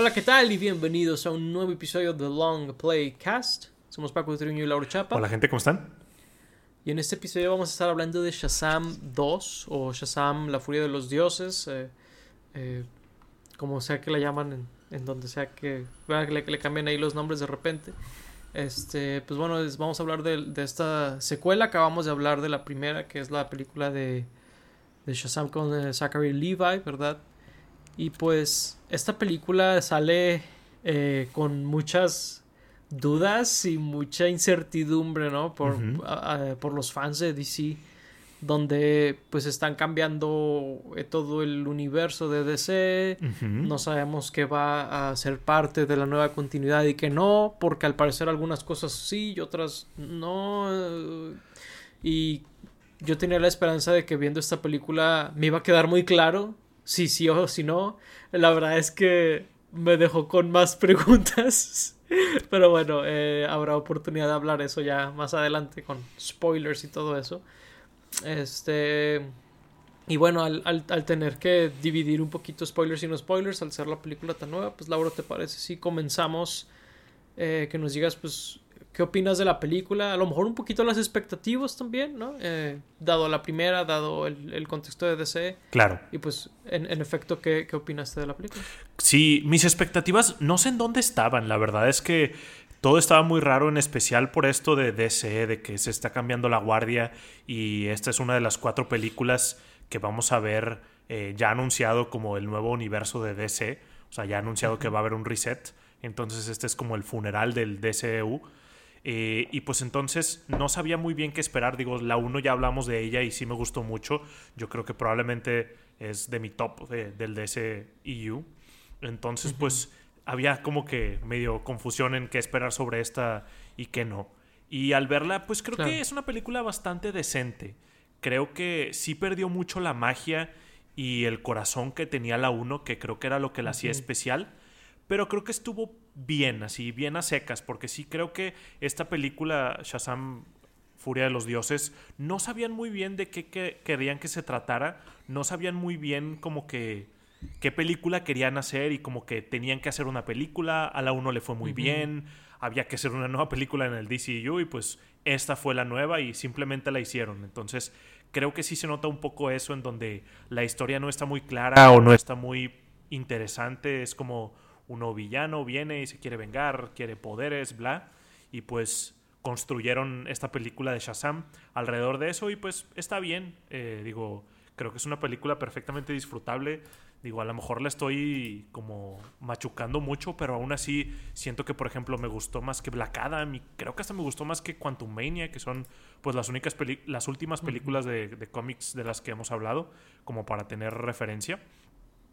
Hola, ¿qué tal? Y bienvenidos a un nuevo episodio de Long Play Cast. Somos Paco Triño y Laura Chapa. Hola, gente, ¿cómo están? Y en este episodio vamos a estar hablando de Shazam 2 o Shazam, la furia de los dioses. Eh, eh, como sea que la llaman, en, donde sea que, le, le cambien ahí los nombres de repente. Este, pues bueno, vamos a hablar de, esta secuela. Acabamos de hablar de la primera, que es la película de, de Shazam con eh, Zachary Levi, ¿verdad? Y pues esta película sale eh, con muchas dudas y mucha incertidumbre, ¿no? Por, por los fans de DC, donde pues están cambiando eh, todo el universo de DC, no sabemos qué va a ser parte de la nueva continuidad y que no, porque al parecer algunas cosas sí y otras no. Y yo tenía la esperanza de que viendo esta película me iba a quedar muy claro si sí o si no. La verdad es que me dejó con más preguntas. Pero bueno, eh, habrá oportunidad de hablar eso ya más adelante con spoilers y todo eso. Este. Y bueno, al, al, tener que dividir un poquito spoilers y no spoilers, al ser la película tan nueva, pues Laura, ¿te parece si comenzamos? Eh, que nos digas, pues, ¿Qué opinas de la película? A lo mejor un poquito las expectativas también, ¿no? Eh, dado la primera, dado el, contexto de DC. Claro. Y pues, en, efecto, ¿qué, ¿qué, opinaste de la película? Sí, mis expectativas no sé en dónde estaban. La verdad es que todo estaba muy raro, en especial por esto de DC, de que se está cambiando la guardia. Y esta es una de las cuatro películas que vamos a ver eh, ya anunciado como el nuevo universo de DC. O sea, ya anunciado que va a haber un reset. Entonces, este es como el funeral del DCEU. Eh, y pues entonces no sabía muy bien qué esperar. Digo, la 1 ya hablamos de ella y sí me gustó mucho. Yo creo que probablemente es de mi top del DCEU. Entonces, pues había como que medio confusión en qué esperar sobre esta y qué no. Y al verla, pues creo que es una película bastante decente. Creo que sí perdió mucho la magia y el corazón que tenía la 1, que creo que era lo que la hacía especial. Pero creo que estuvo bien, así, bien a secas, porque sí creo que esta película, Shazam Furia de los Dioses, no sabían muy bien de qué, querían que se tratara, no sabían muy bien como que qué película querían hacer y como que tenían que hacer una película, a la uno le fue muy bien, había que hacer una nueva película en el DCU y pues esta fue la nueva y simplemente la hicieron. Entonces creo que sí se nota un poco eso en donde la historia no está muy clara o no está muy interesante, es como uno villano viene y se quiere vengar, quiere poderes, bla, y pues construyeron esta película de Shazam alrededor de eso y pues está bien, eh, digo, creo que es una película perfectamente disfrutable. Digo, a lo mejor la estoy como machucando mucho, pero aún así siento que, por ejemplo, me gustó más que Black Adam y creo que hasta me gustó más que Quantum Mania, que son pues las únicas las últimas películas de, de cómics de las que hemos hablado, como para tener referencia.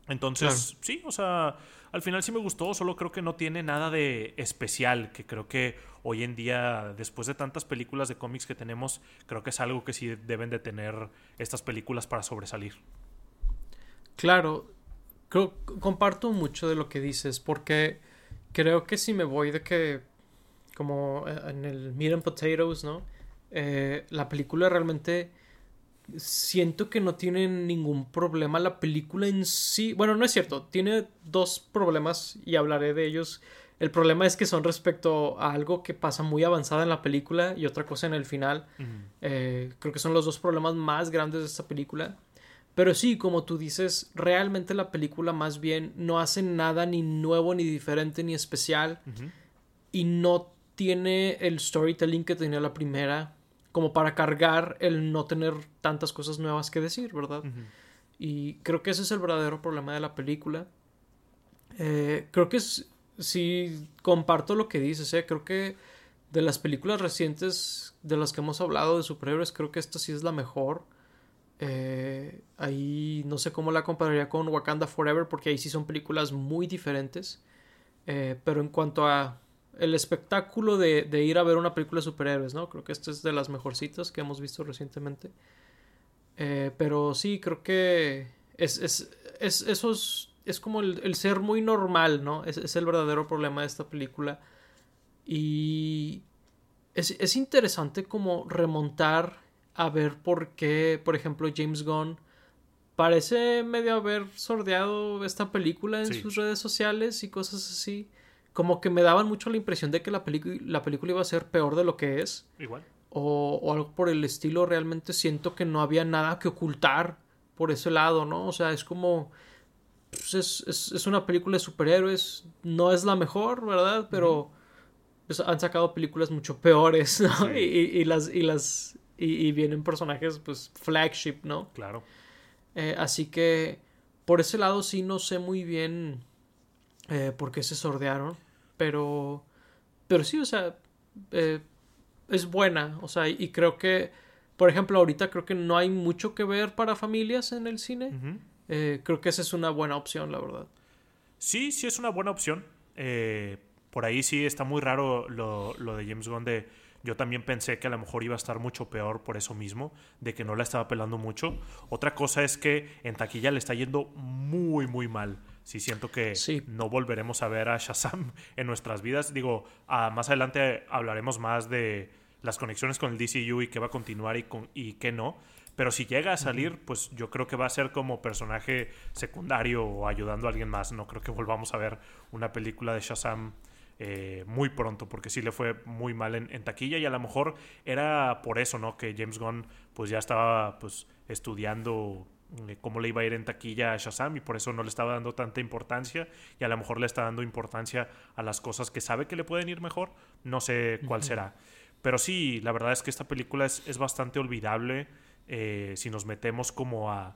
Entonces, sí, o sea, al final sí me gustó, solo creo que no tiene nada de especial, que creo que hoy en día, después de tantas películas de cómics que tenemos, creo que es algo que sí deben de tener estas películas para sobresalir. Claro, creo, comparto mucho de lo que dices, porque creo que si me voy de que, como eh, en el Meat and Potatoes, ¿no? Eh, la película realmente siento que no tiene ningún problema la película en sí. Bueno, no es cierto, tiene dos problemas y hablaré de ellos. El problema es que son respecto a algo que pasa muy avanzada en la película y otra cosa en el final. Eh, creo que son los dos problemas más grandes de esta película. Pero sí, como tú dices, realmente la película más bien no hace nada ni nuevo, ni diferente, ni especial. Y no tiene el storytelling que tenía la primera como para cargar el no tener tantas cosas nuevas que decir, ¿verdad? Y creo que ese es el verdadero problema de la película. Eh, creo que es, si comparto lo que dices, ¿eh? creo que de las películas recientes de las que hemos hablado de superhéroes, creo que esta sí es la mejor. Eh, ahí no sé cómo la compararía con Wakanda Forever, porque ahí sí son películas muy diferentes. Eh, pero en cuanto a el espectáculo de, ir a ver una película de superhéroes, ¿no? Creo que esta es de las mejorcitas que hemos visto recientemente. Eh, pero sí, creo que es, es, es eso es, como el, ser muy normal, ¿no? Es, es, el verdadero problema de esta película. Y es, interesante como remontar a ver por qué, por ejemplo, James Gunn parece medio haber sordeado esta película en sus redes sociales y cosas así. Como que me daban mucho la impresión de que la, la película iba a ser peor de lo que es. Igual. O, o, algo por el estilo. Realmente siento que no había nada que ocultar por ese lado, ¿no? O sea, es como. Pues es, es, es, una película de superhéroes. No es la mejor, ¿verdad? Pero pues, han sacado películas mucho peores, ¿no? Y, y, las. Y las y, vienen personajes, pues, flagship, ¿no? Claro. Eh, así que por ese lado sí no sé muy bien eh, por qué se sordearon. Pero, pero sí, o sea, eh, es buena. O sea, y creo que, por ejemplo, ahorita creo que no hay mucho que ver para familias en el cine. creo que esa es una buena opción, la verdad. Sí, sí es una buena opción. por ahí sí está muy raro lo, lo de James Gunn de yo también pensé que a lo mejor iba a estar mucho peor por eso mismo, de que no la estaba pelando mucho. Otra cosa es que en taquilla le está yendo muy, muy mal. Sí, siento que no volveremos a ver a Shazam en nuestras vidas. Digo, más adelante hablaremos más de las conexiones con el DCU y qué va a continuar y, con, y qué no. Pero si llega a salir, pues yo creo que va a ser como personaje secundario o ayudando a alguien más. No creo que volvamos a ver una película de Shazam eh, muy pronto, porque sí le fue muy mal en, taquilla y a lo mejor era por eso, ¿no? Que James Gunn pues ya estaba pues estudiando cómo le iba a ir en taquilla a Shazam y por eso no le estaba dando tanta importancia y a lo mejor le está dando importancia a las cosas que sabe que le pueden ir mejor, no sé cuál será. Pero sí, la verdad es que esta película es, es bastante olvidable eh, si nos metemos como a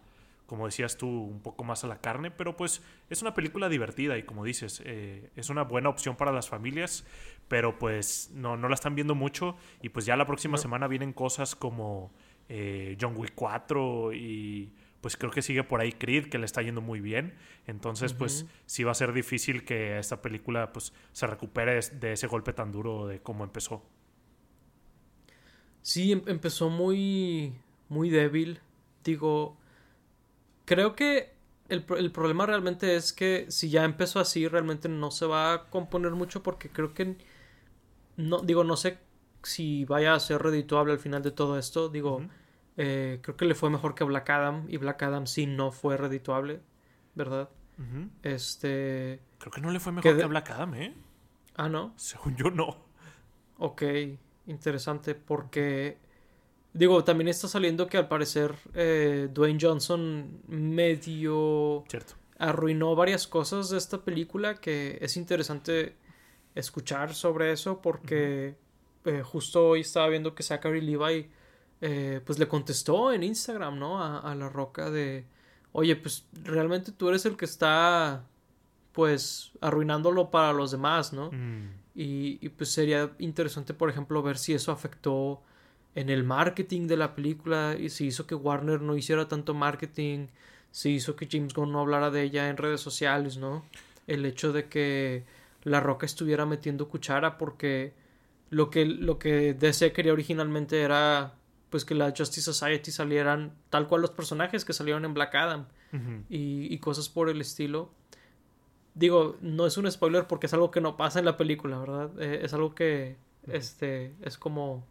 como decías tú, un poco más a la carne, pero pues es una película divertida y como dices, eh, es una buena opción para las familias, pero pues no, no la están viendo mucho y pues ya la próxima semana vienen cosas como eh, John Wick 4 y pues creo que sigue por ahí Creed, que le está yendo muy bien, entonces pues sí va a ser difícil que esta película pues se recupere de ese golpe tan duro de cómo empezó. Sí, em, empezó muy, muy débil, digo creo que el, problema realmente es que si ya empezó así, realmente no se va a componer mucho porque creo que no, digo, no sé si vaya a ser redituable al final de todo esto. Digo, eh, creo que le fue mejor que Black Adam y Black Adam sí no fue redituable, ¿verdad? Este. Creo que no le fue mejor que, Black Adam, ¿eh? Ah, no. Según yo, no. Ok, interesante porque Digo, también está saliendo que al parecer eh, Dwayne Johnson medio arruinó varias cosas de esta película que es interesante escuchar sobre eso porque eh, justo hoy estaba viendo que Zachary Levi eh, pues le contestó en Instagram, ¿no? A, La Roca de, oye, pues realmente tú eres el que está pues arruinándolo para los demás, ¿no? Mm. Y, y pues sería interesante, por ejemplo, ver si eso afectó en el marketing de la película y se hizo que Warner no hiciera tanto marketing, se hizo que James Gunn no hablara de ella en redes sociales, ¿no? El hecho de que La Roca estuviera metiendo cuchara porque lo que, lo que DC quería originalmente era pues que la Justice Society salieran tal cual los personajes que salieron en Black Adam y, y, cosas por el estilo. Digo, no es un spoiler porque es algo que no pasa en la película, ¿verdad? Eh, es algo que este, es como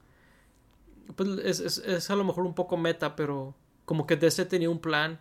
pues es, es, es, a lo mejor un poco meta, pero como que DC tenía un plan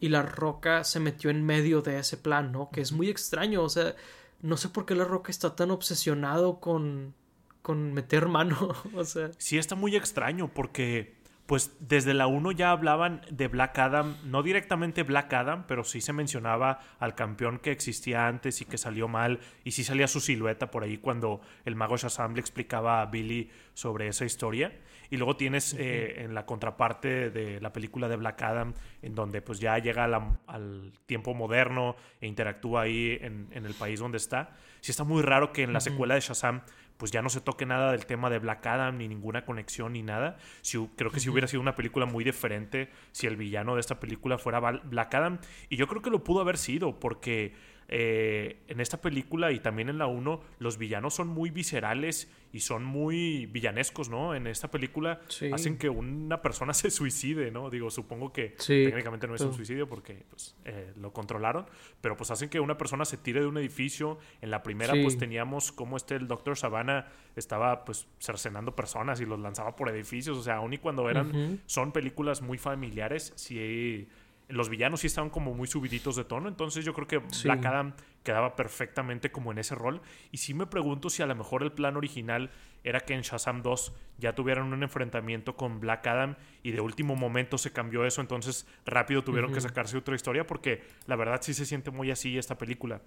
y la roca se metió en medio de ese plan, ¿no? Que es muy extraño, o sea, no sé por qué la roca está tan obsesionado con, con meter mano, o sea. Sí, está muy extraño porque pues desde la 1 ya hablaban de Black Adam, no directamente Black Adam, pero sí se mencionaba al campeón que existía antes y que salió mal, y sí salía su silueta por ahí cuando el mago Shazam le explicaba a Billy sobre esa historia. Y luego tienes eh, en la contraparte de la película de Black Adam, en donde pues ya llega al tiempo moderno e interactúa ahí en, el país donde está. Sí está muy raro que en la secuela de Shazam pues ya no se toque nada del tema de Black Adam, ni ninguna conexión, ni nada. Si, creo que si hubiera sido una película muy diferente si el villano de esta película fuera Black Adam. Y yo creo que lo pudo haber sido, porque eh, en esta película y también en la 1 los villanos son muy viscerales y son muy villanescos, ¿no? En esta película hacen que una persona se suicide, ¿no? Digo, supongo que técnicamente no es un suicidio porque pues, eh, lo controlaron, pero pues hacen que una persona se tire de un edificio. En la primera pues teníamos como este el Doctor Savannah estaba pues cercenando personas y los lanzaba por edificios, o sea, aun y cuando eran, son películas muy familiares, sí los villanos sí estaban como muy subiditos de tono, entonces yo creo que Black Adam quedaba perfectamente como en ese rol. Y sí me pregunto si a lo mejor el plan original era que en Shazam 2 ya tuvieran un enfrentamiento con Black Adam y de último momento se cambió eso, entonces rápido tuvieron que sacarse otra historia porque la verdad sí se siente muy así esta película.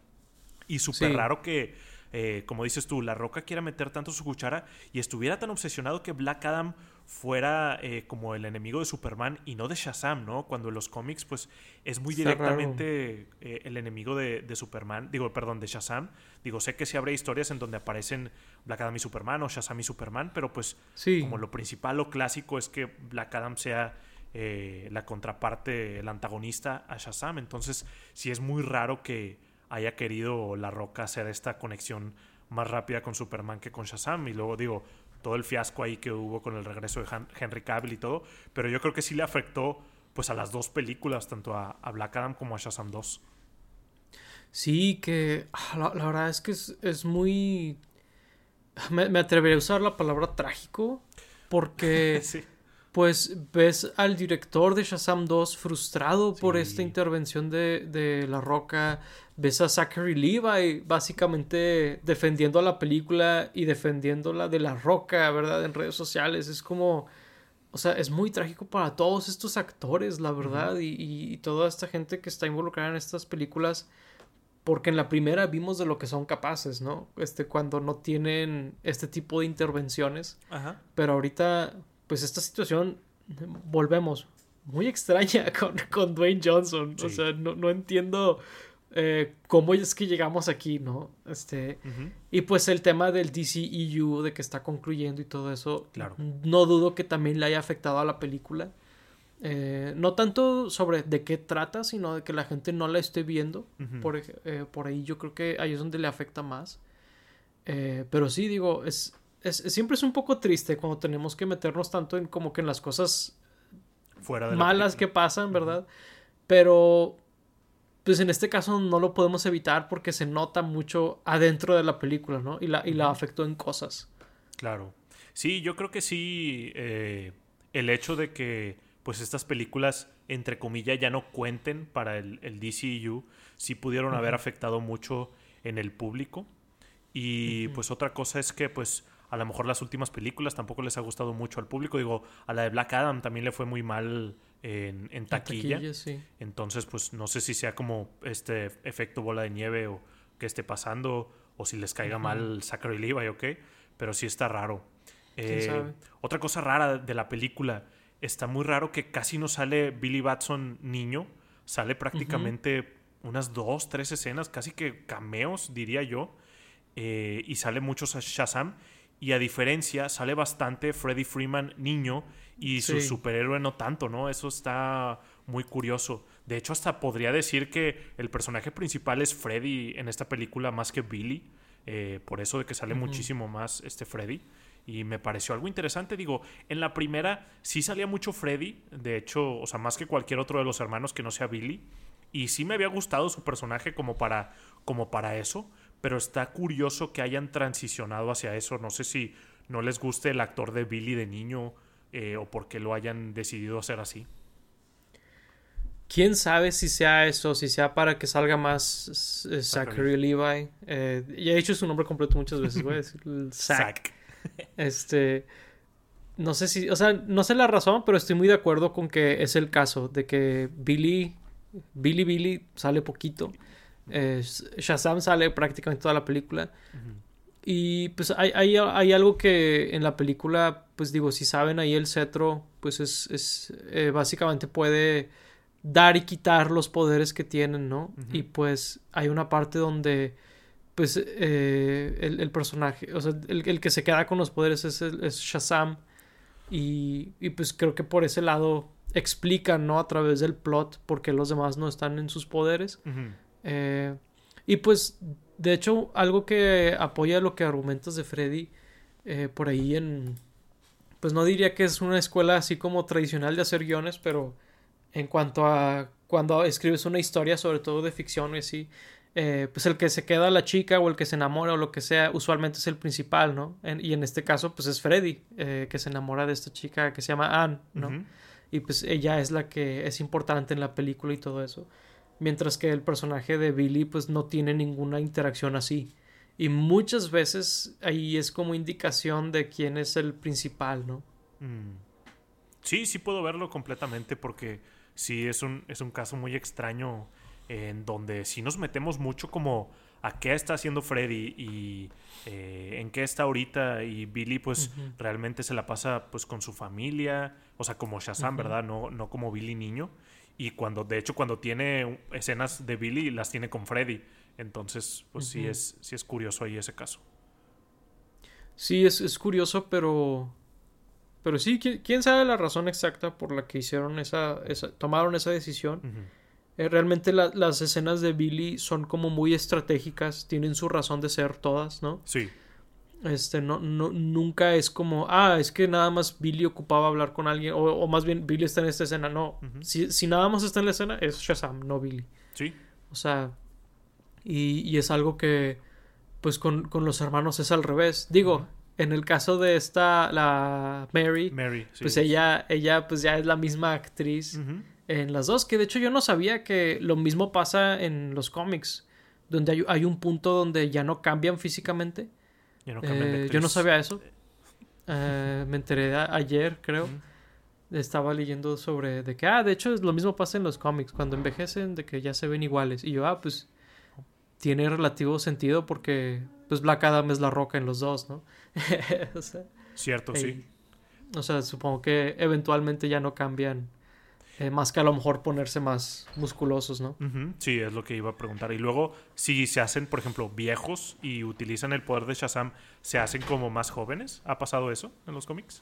Y súper raro que eh, como dices tú, La Roca quiera meter tanto su cuchara y estuviera tan obsesionado que Black Adam fuera eh, como el enemigo de Superman y no de Shazam, ¿no? Cuando en los cómics, pues, es muy directamente eh, el enemigo de, Superman, digo, perdón, de Shazam. Digo, sé que sí habrá historias en donde aparecen Black Adam y Superman o Shazam y Superman, pero pues, como lo principal o clásico es que Black Adam sea la contraparte, el antagonista a Shazam. Entonces, sí es muy raro que haya querido La Roca hacer esta conexión más rápida con Superman que con Shazam. Y luego digo, todo el fiasco ahí que hubo con el regreso de Henry Cavill y todo. Pero yo creo que sí le afectó pues a las dos películas, tanto a, Black Adam como a Shazam 2. Sí, que ah, la, verdad es que es, muy... Me, me, atrevería a usar la palabra trágico porque sí pues ves al director de Shazam 2 frustrado por esta intervención de, La Roca, ves a Zachary Levi básicamente defendiendo a la película y defendiéndola de La Roca, ¿verdad? En redes sociales, es como, o sea, es muy trágico para todos estos actores, la verdad, y, toda esta gente que está involucrada en estas películas. Porque en la primera vimos de lo que son capaces, ¿no? Este, cuando no tienen este tipo de intervenciones. Ajá. Pero ahorita, pues esta situación, volvemos, muy extraña con, Dwayne Johnson. O sea, no, entiendo eh, cómo es que llegamos aquí, ¿no? Este, Y pues el tema del DCEU, de que está concluyendo y todo eso, claro. no dudo que también le haya afectado a la película. Eh, no tanto sobre de qué trata, sino de que la gente no la esté viendo. por, eh, por, ahí yo creo que ahí es donde le afecta más. pero sí, digo, es, siempre es un poco triste cuando tenemos que meternos tanto en como que en las cosas Fuera malas que pasan, ¿verdad? Pero pues en este caso no lo podemos evitar porque se nota mucho adentro de la película, ¿no? Y la, y la afectó en cosas. Claro. Sí, yo creo que sí, eh, el hecho de que pues estas películas, entre comillas, ya no cuenten para el, el DCU, sí pudieron haber afectado mucho en el público. Y pues otra cosa es que pues a lo mejor las últimas películas tampoco les ha gustado mucho al público. Digo, a la de Black Adam también le fue muy mal en, taquilla. Entonces, pues no sé si sea como este efecto bola de nieve o que esté pasando o si les caiga mal Zachary Levi o qué, pero sí está raro. Eh, otra cosa rara de la película, está muy raro que casi no sale Billy Batson niño, sale prácticamente unas dos, tres escenas, casi que cameos, diría yo, eh, y sale mucho Shazam. Y a diferencia, sale bastante Freddy Freeman niño y su superhéroe no tanto, ¿no? Eso está muy curioso. De hecho, hasta podría decir que el personaje principal es Freddy en esta película más que Billy. Eh, por eso de que sale muchísimo más este Freddy. Y me pareció algo interesante. Digo, en la primera sí salía mucho Freddy. De hecho, o sea, más que cualquier otro de los hermanos que no sea Billy. Y sí me había gustado su personaje como para, como para eso pero está curioso que hayan transicionado hacia eso. No sé si no les guste el actor de Billy de niño eh, o por qué lo hayan decidido hacer así. Quién sabe si sea eso, si sea para que salga más Zachary Levi. Eh, ya he dicho su nombre completo muchas veces, decir Zach. Este. No sé si. O sea, no sé la razón, pero estoy muy de acuerdo con que es el caso de que Billy. Billy Billy sale poquito. Shazam sale prácticamente toda la película. Y pues hay, hay, algo que en la película, pues digo, si saben ahí el cetro, pues es, es eh, básicamente puede dar y quitar los poderes que tienen, ¿no? Y pues hay una parte donde pues eh, el, personaje, o sea, el, que se queda con los poderes es, es Shazam. Y, y, pues creo que por ese lado explican, ¿no? A través del plot por qué los demás no están en sus poderes. Eh, y pues, de hecho, algo que apoya lo que argumentas de Freddy, eh, por ahí en... Pues no diría que es una escuela así como tradicional de hacer guiones, pero en cuanto a cuando escribes una historia, sobre todo de ficción y así, eh, pues el que se queda la chica o el que se enamora o lo que sea, usualmente es el principal, ¿no? y en este caso, pues es Freddy, que se enamora de esta chica que se llama Anne, ¿no? y pues ella es la que es importante en la película y todo eso. Mientras que el personaje de Billy pues no tiene ninguna interacción así. Y muchas veces ahí es como indicación de quién es el principal, ¿no? Mm. Sí, sí puedo verlo completamente porque sí es un, es un caso muy extraño en donde si nos metemos mucho como a qué está haciendo Freddy y eh, en qué está ahorita y Billy pues realmente se la pasa pues con su familia, o sea, como Shazam, ¿verdad? No, no como Billy niño. Y cuando, de hecho, cuando tiene escenas de Billy, las tiene con Freddy. Entonces, pues sí, es, sí es curioso ahí ese caso. Sí, es, es curioso, pero... Pero sí, ¿quién, sabe la razón exacta por la que hicieron esa... esa tomaron esa decisión? Eh, realmente las escenas de Billy son como muy estratégicas, tienen su razón de ser todas, ¿no? Sí. Este, no, no, nunca es como, ah, es que nada más Billy ocupaba hablar con alguien, o, más bien Billy está en esta escena. No, si, si, nada más está en la escena, es Shazam, no Billy. Sí. O sea, y, y es algo que, pues con, con, los hermanos es al revés. Digo, en el caso de esta, la Mary, Mary pues ella, ella, pues ya es la misma actriz en las dos, que de hecho yo no sabía que lo mismo pasa en los cómics, donde hay, hay un punto donde ya no cambian físicamente. Ya no eh, yo no sabía eso. Eh, me enteré ayer, creo. Estaba leyendo sobre de que, ah, de hecho, lo mismo pasa en los cómics, cuando envejecen, de que ya se ven iguales. Y yo, ah, pues tiene relativo sentido porque, pues, Black Adam es la roca en los dos, ¿no? Cierto, sí. O sea, supongo que eventualmente ya no cambian eh, más que a lo mejor ponerse más musculosos, ¿no? Sí, es lo que iba a preguntar. Y luego, si se hacen, por ejemplo, viejos y utilizan el poder de Shazam, ¿se hacen como más jóvenes? ¿Ha pasado eso en los cómics?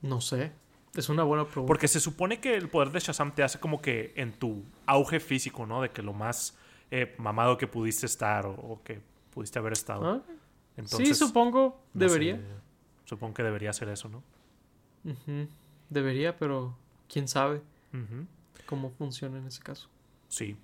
No sé. Es una buena pregunta. Porque se supone que el poder de Shazam te hace como que en tu auge físico, ¿no? De que lo más eh, mamado que pudiste estar o, que pudiste haber estado. Ah, Entonces, sí, supongo. Debería. supongo que debería ser eso, ¿no? Debería, pero quién sabe cómo funciona en ese caso. Sí.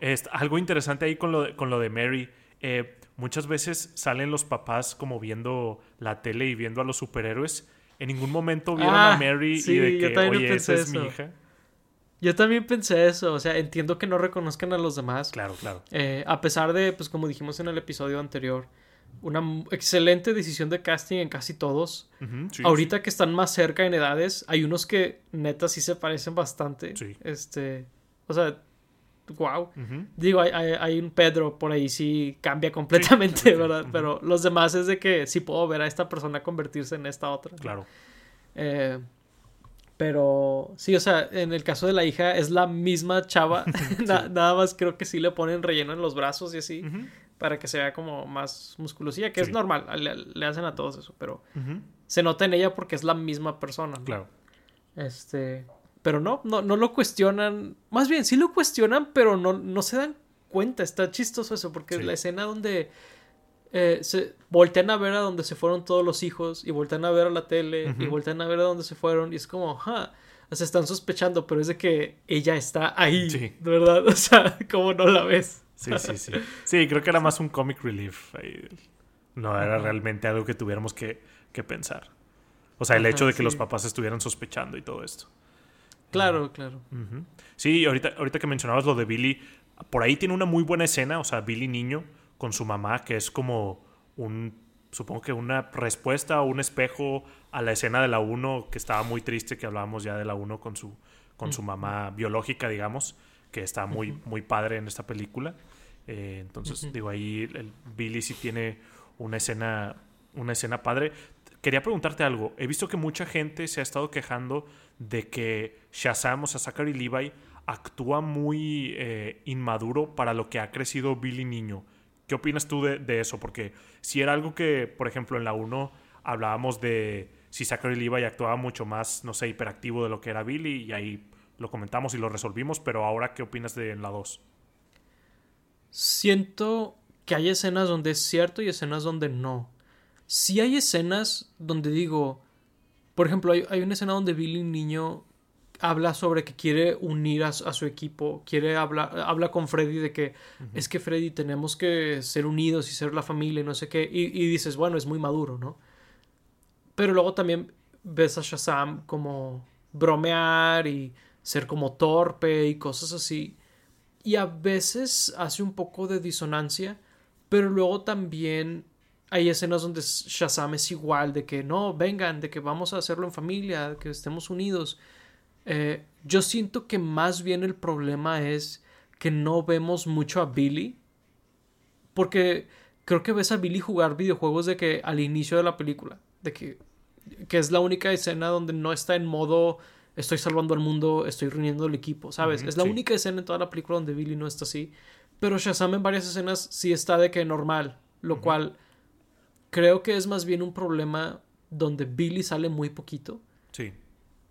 Es, algo interesante ahí con lo de, con lo de Mary. Eh, muchas veces salen los papás como viendo la tele y viendo a los superhéroes. En ningún momento vieron a ah, Mary y de que, oye, esa es mi hija. Yo también pensé eso, o sea, entiendo que no reconozcan a los demás. Claro, claro. Eh, a pesar de, pues como dijimos en el episodio anterior, una excelente decisión de casting en casi todos. Ahorita que están más cerca en edades, hay unos que neta sí se parecen bastante. Este, o sea, wow. Digo, hay, un Pedro por ahí sí cambia completamente, ¿verdad? Pero los demás es de que sí puedo ver a esta persona convertirse en esta otra. Claro. Eh, pero sí, o sea, en el caso de la hija es la misma chava. nada más creo que sí le ponen relleno en los brazos y así para que se vea como más musculosilla, que es normal, le, hacen a todos eso, pero se nota en ella porque es la misma persona. Claro. Este, pero no, no, no lo cuestionan, más bien sí lo cuestionan, pero no, no se dan cuenta, está chistoso eso, porque es la escena donde eh, se voltean a ver a donde se fueron todos los hijos y voltean a ver a la tele y voltean a ver a dónde se fueron y es como, ja, se están sospechando, pero es de que ella está ahí, sí. ¿verdad? O sea, como no la ves. Sí, sí, sí. Sí, creo que era más un comic relief. No era realmente algo que tuviéramos que, pensar. O sea, el hecho de que los papás estuvieran sospechando y todo esto. Claro, claro. Sí, ahorita, ahorita que mencionabas lo de Billy, por ahí tiene una muy buena escena, o sea, Billy niño con su mamá, que es como un, supongo que una respuesta o un espejo a la escena de la 1, que estaba muy triste, que hablábamos ya de la 1 con su, con su mamá biológica, digamos que está muy, muy padre en esta película. Eh, entonces, digo, ahí el Billy sí tiene una escena, una escena padre. Quería preguntarte algo. He visto que mucha gente se ha estado quejando de que Shazam, o sea, Zachary Levi, actúa muy eh, inmaduro para lo que ha crecido Billy niño. ¿Qué opinas tú de, eso? Porque si era algo que, por ejemplo, en la 1 hablábamos de si Zachary Levi actuaba mucho más, no sé, hiperactivo de lo que era Billy, y ahí lo comentamos y lo resolvimos, pero ahora, ¿qué opinas de la 2? Siento que hay escenas donde es cierto y escenas donde no. Si hay escenas donde digo, por ejemplo, hay, una escena donde Billy Niño habla sobre que quiere unir a, su equipo, quiere hablar, habla con Freddy de que es que Freddy tenemos que ser unidos y ser la familia y no sé qué, y, y, dices, bueno, es muy maduro, ¿no? Pero luego también ves a Shazam como bromear y ser como torpe y cosas así. Y a veces hace un poco de disonancia, pero luego también hay escenas donde Shazam es igual, de que no, vengan, de que vamos a hacerlo en familia, de que estemos unidos. Eh, yo siento que más bien el problema es que no vemos mucho a Billy. Porque creo que ves a Billy jugar videojuegos de que al inicio de la película. De que, que es la única escena donde no está en modo estoy salvando al mundo, estoy reuniendo el equipo, ¿sabes? es la única escena en toda la película donde Billy no está así. Pero Shazam en varias escenas sí está de que normal. Lo cual creo que es más bien un problema donde Billy sale muy poquito. Sí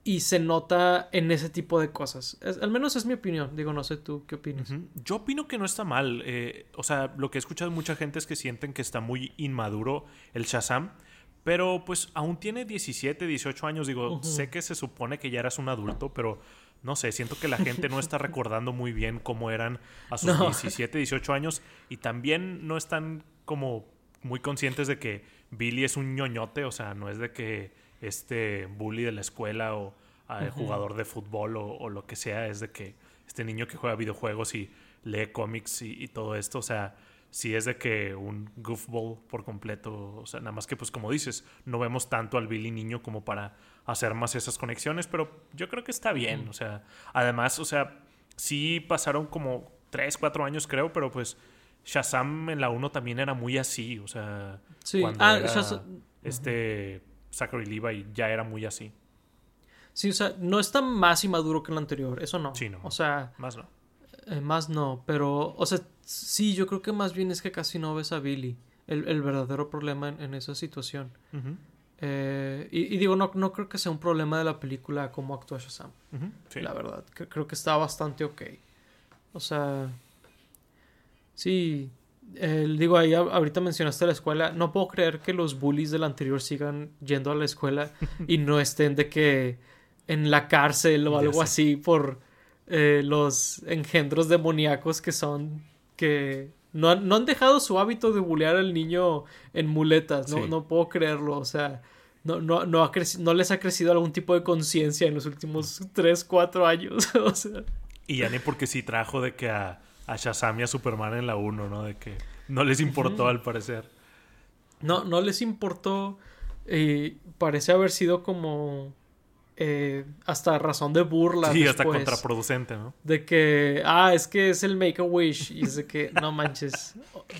y se nota en ese tipo de cosas. al menos es mi opinión. Digo, no sé tú qué opinas. Yo opino que no está mal. Eh, o sea, lo que he escuchado de mucha gente es que sienten que está muy inmaduro el Shazam. Pero pues aún tiene 17, 18 años. Digo, sé que se supone que ya eras un adulto, pero no sé, siento que la gente no está recordando muy bien cómo eran a sus 17, 18 años. Y también no están como muy conscientes de que Billy es un ñoñote. O sea, no es de que este bully de la escuela o ah, jugador de fútbol o, lo que sea, es de que este niño que juega videojuegos y lee cómics y, todo esto, o sea, si es de que un goofball por completo, o sea, nada más que pues como dices, no vemos tanto al Billy niño como para hacer más esas conexiones, pero yo creo que está bien, o sea, además, o sea, sí pasaron como 3, 4 años creo, pero pues Shazam en la 1 también era muy así, o sea, sí. ah, este Zachary Levi ya era muy así. Sí, o sea, no está más inmaduro que el anterior, eso no. Sí, no. O sea, más no. Eh, más no, pero, o sea, sí, yo creo que más bien es que casi no ves a Billy. El, verdadero problema en, esa situación. Eh, y, digo, no, no creo que sea un problema de la película cómo actúa Shazam. sí. La verdad, creo que está bastante ok. O sea, sí, digo, ahí ahorita mencionaste la escuela. No puedo creer que los bullies del anterior sigan yendo a la escuela y no estén de que en la cárcel o algo así por eh, los engendros demoníacos que son que no han, no han dejado su hábito de bullear al niño en muletas. No, no puedo creerlo. O sea, no, no, no, no les ha crecido algún tipo de conciencia en los últimos 3, 4 años. o sea. Y ya ni porque sí trajo de que a a Shazam y a Superman en la 1, ¿no? De que no les importó al parecer. No, no les importó. Y parece haber sido como eh, hasta razón de burla. Sí, hasta contraproducente, ¿no? De que, ah, es que es el Make a Wish. Y es de que, no manches.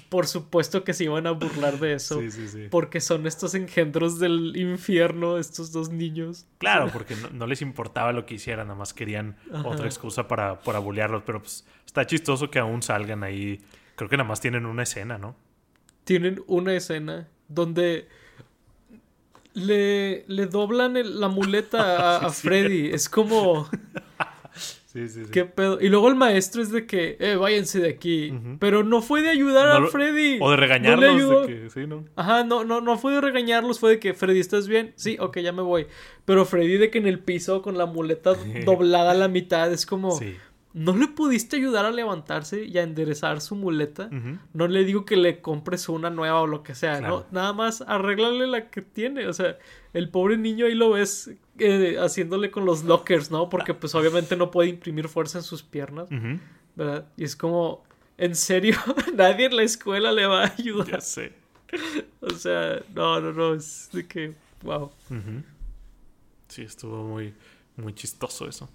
Por supuesto que se iban a burlar de eso. Sí, sí, sí. Porque son estos engendros del infierno, estos dos niños. Claro, porque no, les importaba lo que hicieran, nada más querían otra excusa para, para bullearlos. Pero pues está chistoso que aún salgan ahí. Creo que nada más tienen una escena, ¿no? Tienen una escena donde le, le doblan la muleta a, Freddy. Es como. Sí, sí, sí. ¿Qué pedo? Y luego el maestro es de que, eh, váyanse de aquí. Pero no fue de ayudar a Freddy. O de regañarlos. de que, sí, ¿no? Ajá, no, no, no fue de regañarlos, fue de que, Freddy, ¿estás bien? Sí, ok, ya me voy. Pero Freddy de que en el piso con la muleta doblada a la mitad es como, sí. ¿No le pudiste ayudar a levantarse y a enderezar su muleta? No le digo que le compres una nueva o lo que sea, ¿no? Nada más arréglale la que tiene. O sea, el pobre niño ahí lo ves eh, haciéndole con los lockers, ¿no? Porque pues obviamente no puede imprimir fuerza en sus piernas, ¿verdad? Y es como, ¿en serio? Nadie en la escuela le va a ayudar. Ya sé. o sea, no, no, no, es de que, wow. Sí, estuvo muy, muy chistoso eso.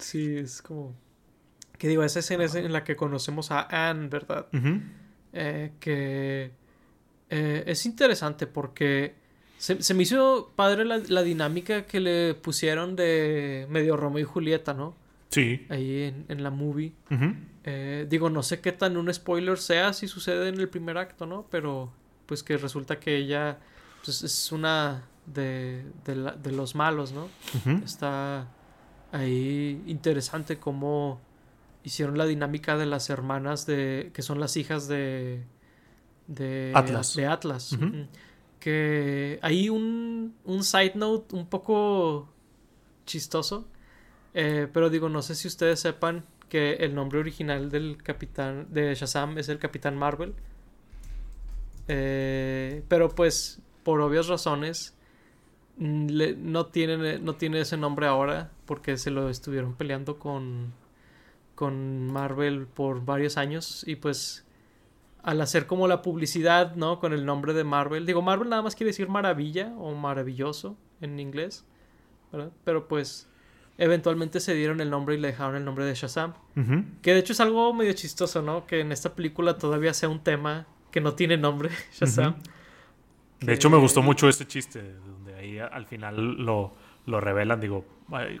Sí, es como. Que digo, esa escena es en la que conocemos a Anne, ¿verdad? Eh, que eh, es interesante porque se, me hizo padre la, dinámica que le pusieron de medio Romeo y Julieta, ¿no? Sí. Ahí en, la movie. Eh, digo, no sé qué tan un spoiler sea si sucede en el primer acto, ¿no? Pero pues que resulta que ella pues, es una de, de, los malos, ¿no? Está ahí interesante cómo hicieron la dinámica de las hermanas de que son las hijas de de Atlas, de Atlas. que hay un, un side note un poco chistoso eh, pero digo no sé si ustedes sepan que el nombre original del capitán de Shazam es el Capitán Marvel. Eh, pero pues por obvias razones mm, no, tiene, no tiene ese nombre ahora porque se lo estuvieron peleando con, con Marvel por varios años y pues al hacer como la publicidad, ¿no? Con el nombre de Marvel. Digo, Marvel nada más quiere decir maravilla o maravilloso en inglés, ¿verdad? Pero pues eventualmente se dieron el nombre y le dejaron el nombre de Shazam. Que de hecho es algo medio chistoso, ¿no? Que en esta película todavía sea un tema que no tiene nombre, Shazam. De hecho me gustó mucho este chiste, ahí al final lo, lo revelan, digo,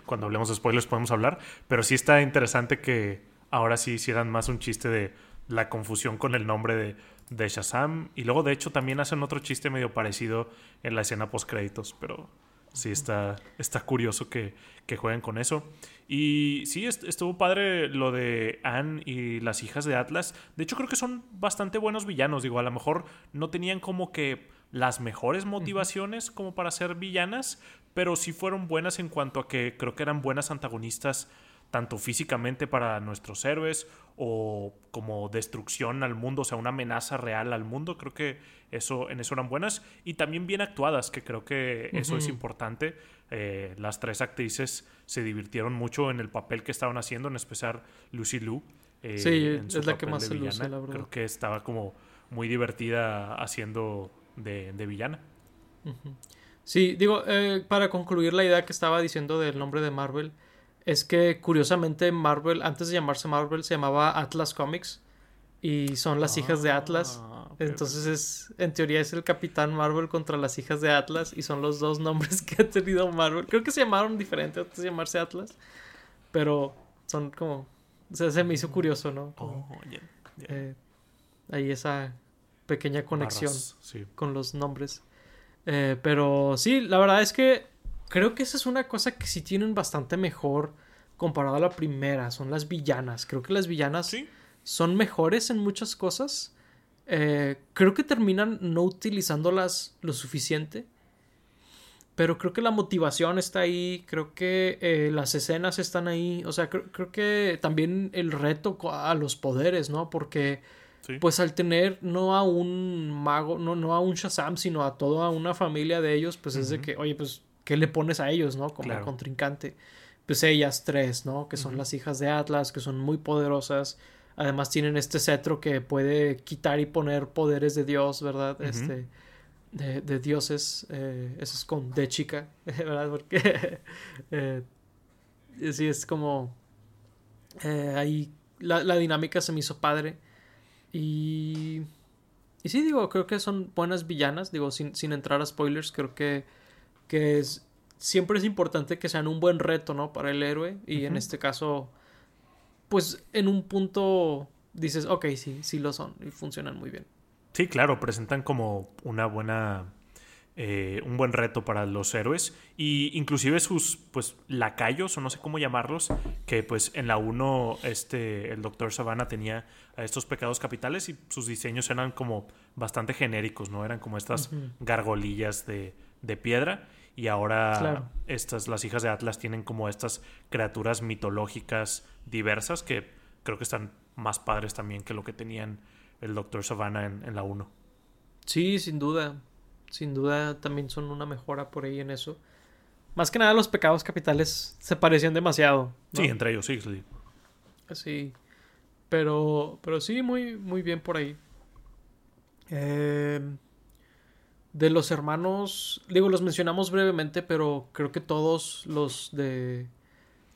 cuando hablemos de spoilers podemos hablar, pero sí está interesante que ahora sí hicieran más un chiste de la confusión con el nombre de, de Shazam. Y luego, de hecho, también hacen otro chiste medio parecido en la escena post créditos, pero sí está, está curioso que, que jueguen con eso. Y sí, estuvo padre lo de Anne y las hijas de Atlas. De hecho, creo que son bastante buenos villanos. Digo, a lo mejor no tenían como que las mejores motivaciones como para ser villanas, pero sí fueron buenas en cuanto a que creo que eran buenas antagonistas tanto físicamente para nuestros héroes o como destrucción al mundo, o sea, una amenaza real al mundo. Creo que eso, en eso eran buenas y también bien actuadas, que creo que eso es importante. Eh, las tres actrices se divirtieron mucho en el papel que estaban haciendo, en especial Lucy Liu. Eh, sí, es la que más se luce, la verdad. Creo que estaba como muy divertida haciendo de, villana. Sí, digo, eh, para concluir la idea que estaba diciendo del nombre de Marvel, es que curiosamente Marvel, antes de llamarse Marvel, se llamaba Atlas Comics y son las hijas de Atlas. Ah, Entonces es, en teoría es el Capitán Marvel contra las hijas de Atlas y son los dos nombres que ha tenido Marvel. Creo que se llamaron diferente antes de llamarse Atlas, pero son como, o sea, se me hizo curioso, ¿no? oh, eh, ahí esa pequeña conexión con los nombres. Eh, pero sí, la verdad es que creo que esa es una cosa que sí tienen bastante mejor comparado a la primera. Son las villanas. Creo que las villanas son mejores en muchas cosas. Eh, creo que terminan no utilizándolas lo suficiente. Pero creo que la motivación está ahí. Creo que eh, las escenas están ahí. O sea, creo, que también el reto a los poderes, ¿no? Porque. Pues al tener no a un mago, no, no a un Shazam, sino a toda una familia de ellos, pues es de que, oye, pues ¿qué le pones a ellos, no? Como contrincante. Pues ellas tres, ¿no? Que son las hijas de Atlas, que son muy poderosas. Además tienen este cetro que puede quitar y poner poderes de Dios, ¿verdad? Este, de, dioses. Eh, eso es con de chica, ¿verdad? Porque eh, sí, es como... Eh, ahí la, dinámica se me hizo padre. Y... Y sí, digo, creo que son buenas villanas. Digo, sin, sin entrar a spoilers, creo que que es, siempre es importante que sean un buen reto, ¿no? Para el héroe. Y en este caso, pues en un punto dices, ok, sí, sí lo son y funcionan muy bien. Sí, claro, presentan como una buena... Eh, un buen reto para los héroes. Y inclusive sus pues lacayos o no sé cómo llamarlos que pues en la 1 este el doctor Savannah tenía a estos pecados capitales y sus diseños eran como bastante genéricos no eran como estas gargolillas de, de piedra. Y ahora estas, las hijas de Atlas tienen como estas criaturas mitológicas diversas que creo que están más padres también que lo que tenían el Doctor Savannah en, la 1. Sí, sin duda. Sin duda también son una mejora por ahí en eso. Más que nada los pecados capitales se parecían demasiado. Sí, entre ellos, sí, sí. Sí. Pero, pero sí, muy, muy bien por ahí. Eh, de los hermanos, digo, los mencionamos brevemente, pero creo que todos los de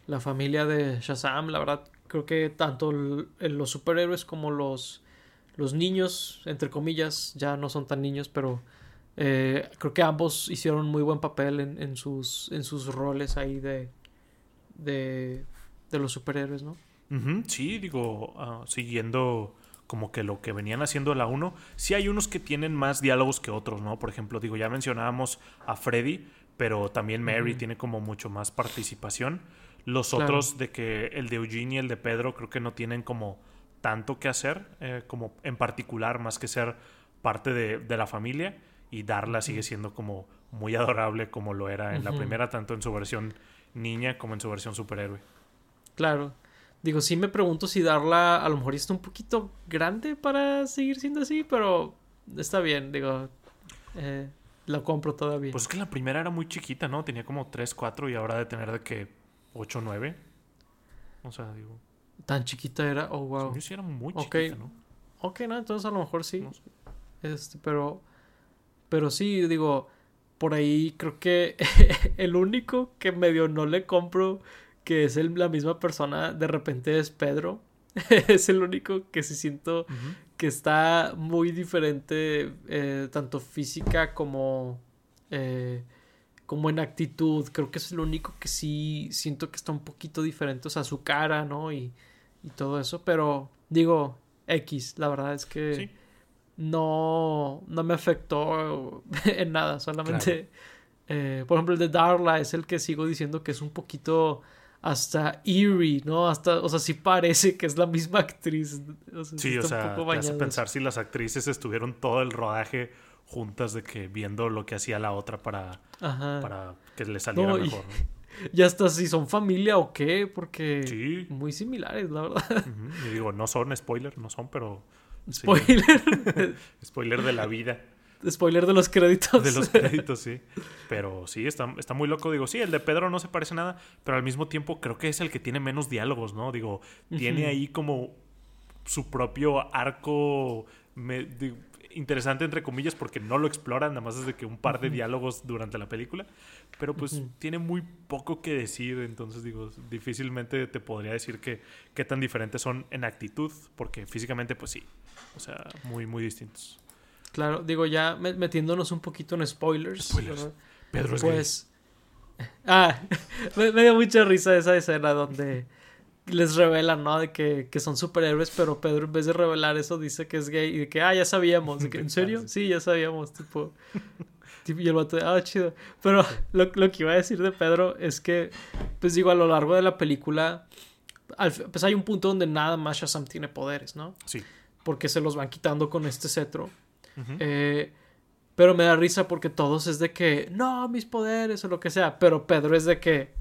la familia de Shazam, la verdad, creo que tanto los superhéroes como los, los niños, entre comillas, ya no son tan niños, pero eh, creo que ambos hicieron muy buen papel en, sus, en sus roles ahí de, de, de los superhéroes, ¿no? sí, digo, ah, siguiendo como que lo que venían haciendo la 1, sí hay unos que tienen más diálogos que otros, ¿no? Por ejemplo, digo, ya mencionábamos a Freddy, pero también Mary tiene como mucho más participación. Los otros de que el de Eugene y el de Pedro creo que no tienen como tanto que hacer, eh, como en particular, más que ser parte de, la familia. Y Darla sigue siendo como muy adorable como lo era en la primera, tanto en su versión niña como en su versión superhéroe. Claro. Digo, sí me pregunto si darla a lo mejor está un poquito grande para seguir siendo así, pero está bien, digo. Eh, lo compro todavía. Pues es que la primera era muy chiquita, ¿no? Tenía como 3, 4 y ahora de tener de que 8, 9. O sea, digo. Tan chiquita era, oh wow. Sí, era muy chiquita, ¿no? Ok, no, entonces a lo mejor sí. No sé. Este, pero. Pero sí, digo. Por ahí creo que el único que medio no le compro, que es el- la misma persona, de repente es Pedro. es el único que sí siento que está muy diferente, eh, tanto física como, eh, como en actitud. Creo que es el único que sí siento que está un poquito diferente, o sea, su cara, ¿no? Y, y todo eso, pero digo, X, la verdad es que Sí. No, no me afectó en nada, solamente, eh, por ejemplo, el de Darla es el que sigo diciendo que es un poquito hasta eerie, ¿no? Hasta, o sea, sí parece que es la misma actriz. O sea, Sí, o sea, poco te hace pensar si las actrices estuvieron todo el rodaje juntas de que viendo lo que hacía la otra para, Ajá. para que le saliera No, mejor. ¿no? Y hasta si son familia o qué, porque Sí. muy similares, la verdad. Y digo, no son spoiler, no son, pero sí. Spoiler. spoiler de la vida, Spoiler de los créditos. de los créditos, sí. Pero sí, está, está muy loco. Digo, sí, el de Pedro no se parece nada, pero al mismo tiempo creo que es el que tiene menos diálogos, ¿no? Digo, tiene ahí como su propio arco me- interesante, entre comillas, porque no lo exploran, nada más es de que un par de diálogos durante la película, pero pues tiene muy poco que decir, entonces digo, difícilmente te podría decir que qué tan diferentes son en actitud, porque físicamente pues sí, o sea, muy, muy distintos. Claro, digo, ya me- metiéndonos un poquito en spoilers. Spoilers. Pedro es gay. Pues. Ah, me, me dio mucha risa esa escena donde les revelan, ¿no? De que, que son superhéroes, pero Pedro en vez de revelar eso dice que es gay y de que, ah, ya sabíamos. De que, ¿En serio? Sí, ya sabíamos, tipo. tipo, Y el vato, ah, chido. Pero lo, lo que iba a decir de Pedro es que, pues digo, a lo largo de la película, al pues hay un punto donde nada más Shazam tiene poderes, ¿no? Sí. Porque se los van quitando con este cetro. Eh, pero me da risa porque todos es de que, no, mis poderes o lo que sea. Pero Pedro es de que,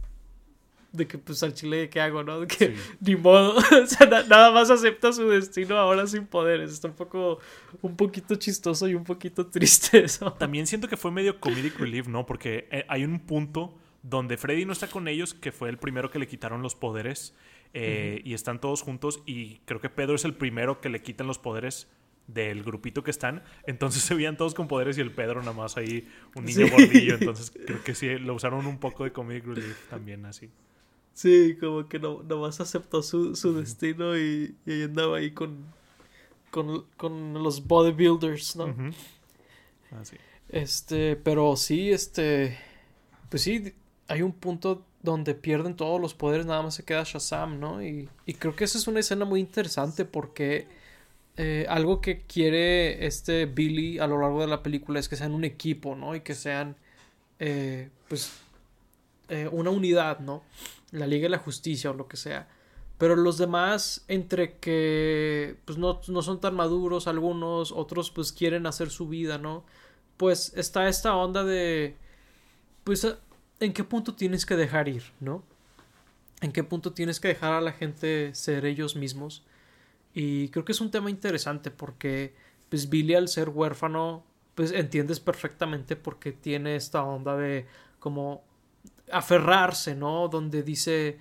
de que pues al chile, ¿qué hago, no? De que, Sí. ni modo. o sea, na- nada más acepta su destino ahora sin poderes. Está un poco, un poquito chistoso y un poquito triste eso. También siento que fue medio comedic relief, ¿no? Porque eh, hay un punto donde Freddy no está con ellos, que fue el primero que le quitaron los poderes, eh, y están todos juntos, y creo que Pedro es el primero que le quitan los poderes del grupito que están, entonces se veían todos con poderes y el Pedro nada más ahí, un niño Sí. gordillo, entonces creo que sí, lo usaron un poco de comedic relief también así. Sí, como que no, nomás aceptó su, su destino y, y andaba ahí con, con, con los bodybuilders, ¿no? Ujú. Así. Este, pero sí, este, pues sí, hay un punto donde pierden todos los poderes, nada más se queda Shazam, ¿no? Y, y creo que esa es una escena muy interesante porque eh, algo que quiere este Billy a lo largo de la película es que sean un equipo, ¿no? Y que sean, eh, pues, eh, una unidad, ¿no? La Liga de la Justicia o lo que sea. Pero los demás, entre que pues no, no son tan maduros algunos, otros pues quieren hacer su vida, ¿no? Pues está esta onda de, pues, a- ¿en qué punto tienes que dejar ir, ¿no? ¿En qué punto tienes que dejar a la gente ser ellos mismos? Y creo que es un tema interesante porque, pues, Billy al ser huérfano, pues entiendes perfectamente por qué tiene esta onda de como aferrarse, ¿no? Donde dice,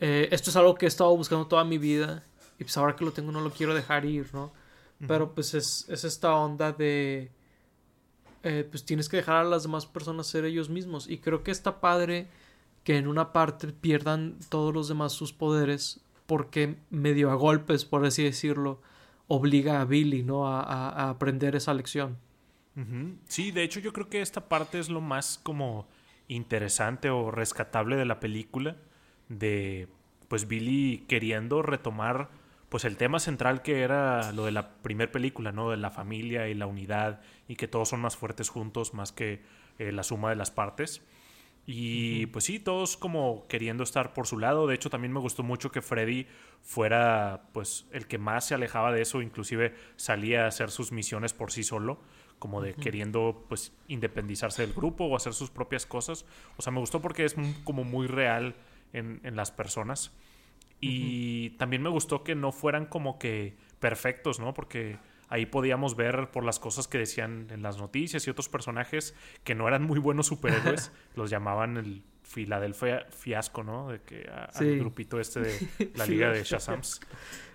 eh, esto es algo que he estado buscando toda mi vida y pues ahora que lo tengo no lo quiero dejar ir, ¿no? Pero pues es, es esta onda de, eh, pues tienes que dejar a las demás personas ser ellos mismos y creo que está padre que en una parte pierdan todos los demás sus poderes porque medio a golpes, por así decirlo, obliga a Billy, ¿no? A, a- a aprender esa lección. Sí, de hecho yo creo que esta parte es lo más como interesante o rescatable de la película de pues Billy queriendo retomar pues el tema central que era lo de la primer película, ¿no? De la familia y la unidad y que todos son más fuertes juntos más que eh, la suma de las partes. Y pues sí, todos como queriendo estar por su lado. De hecho, también me gustó mucho que Freddy fuera pues el que más se alejaba de eso, inclusive salía a hacer sus misiones por sí solo, como de queriendo pues independizarse del grupo o hacer sus propias cosas. O sea, me gustó porque es como muy real en, en las personas. Y también me gustó que no fueran como que perfectos, ¿no? Porque ahí podíamos ver por las cosas que decían en las noticias y otros personajes que no eran muy buenos superhéroes, los llamaban el Filadelfia fiasco, ¿no? De que al grupito este de la liga de Shazams.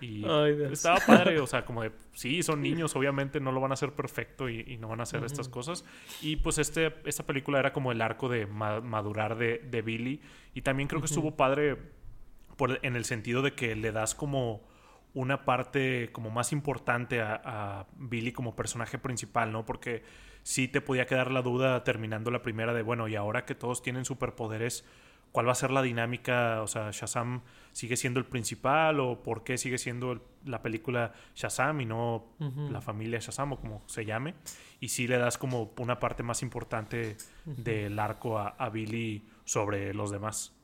Y estaba padre, o sea, como de, sí, son niños, obviamente no lo van a hacer perfecto y, no van a hacer estas cosas. Y pues este, esta película era como el arco de madurar de, de, Billy. Y también creo que estuvo padre por, en el sentido de que le das como una parte como más importante a, Billy como personaje principal, ¿no? Porque sí te podía quedar la duda terminando la primera de, bueno, y ahora que todos tienen superpoderes, ¿cuál va a ser la dinámica? O sea, Shazam sigue siendo el principal o por qué sigue siendo la película Shazam y no la familia Shazam o como se llame. Y sí le das como una parte más importante del arco a, a Billy sobre los demás.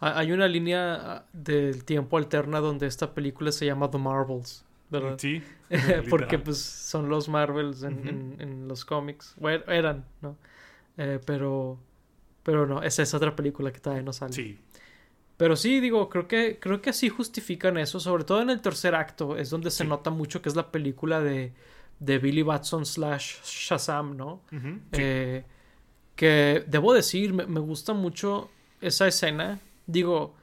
Hay una línea ah, del tiempo alterna donde esta película se llama The Marvels, ¿verdad? Sí. Porque pues son los Marvels en, los cómics. Bueno, eran, ¿no? Eh, pero, pero no, esa es otra película que todavía no sale. Sí. Pero sí, digo, creo que, creo que así justifican eso, sobre todo en el tercer acto, es donde se nota mucho que es la película de, de Billy Batson slash Shazam, ¿no? Eh, que debo decir, me gusta mucho esa escena Digo,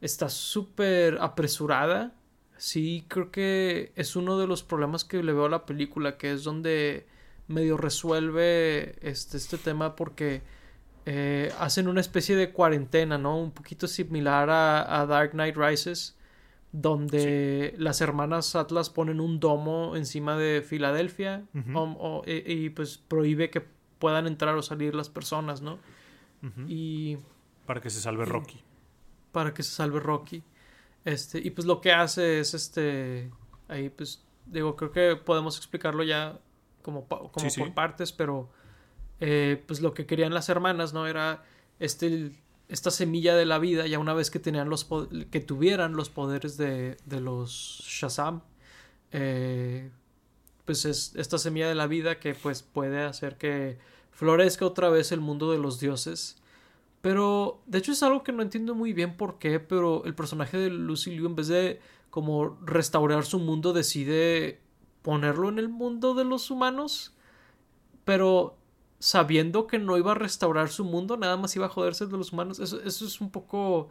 está súper apresurada. Sí, creo que es uno de los problemas que le veo a la película, que es donde medio resuelve este, este tema porque eh, hacen una especie de cuarentena, ¿no? Un poquito similar a, Dark Knight Rises, donde las hermanas Atlas ponen un domo encima de Filadelfia y, pues prohíbe que puedan entrar o salir las personas, ¿no? Y... Para que se salve Rocky para que se salve Rocky. Este, y pues lo que hace es este. Ahí, pues, digo, creo que podemos explicarlo ya como, como por partes, pero eh, pues lo que querían las hermanas, ¿no? Era este esta semilla de la vida, ya una vez que tenían los que tuvieran los poderes de, de los Shazam, eh, pues es esta semilla de la vida que pues puede hacer que florezca otra vez el mundo de los dioses pero, de hecho, es algo que no entiendo muy bien por qué, pero el personaje de Lucy Liu, en vez de como restaurar su mundo, decide ponerlo en el mundo de los humanos. Pero sabiendo que no iba a restaurar su mundo, nada más iba a joderse de los humanos. Eso, eso es un poco.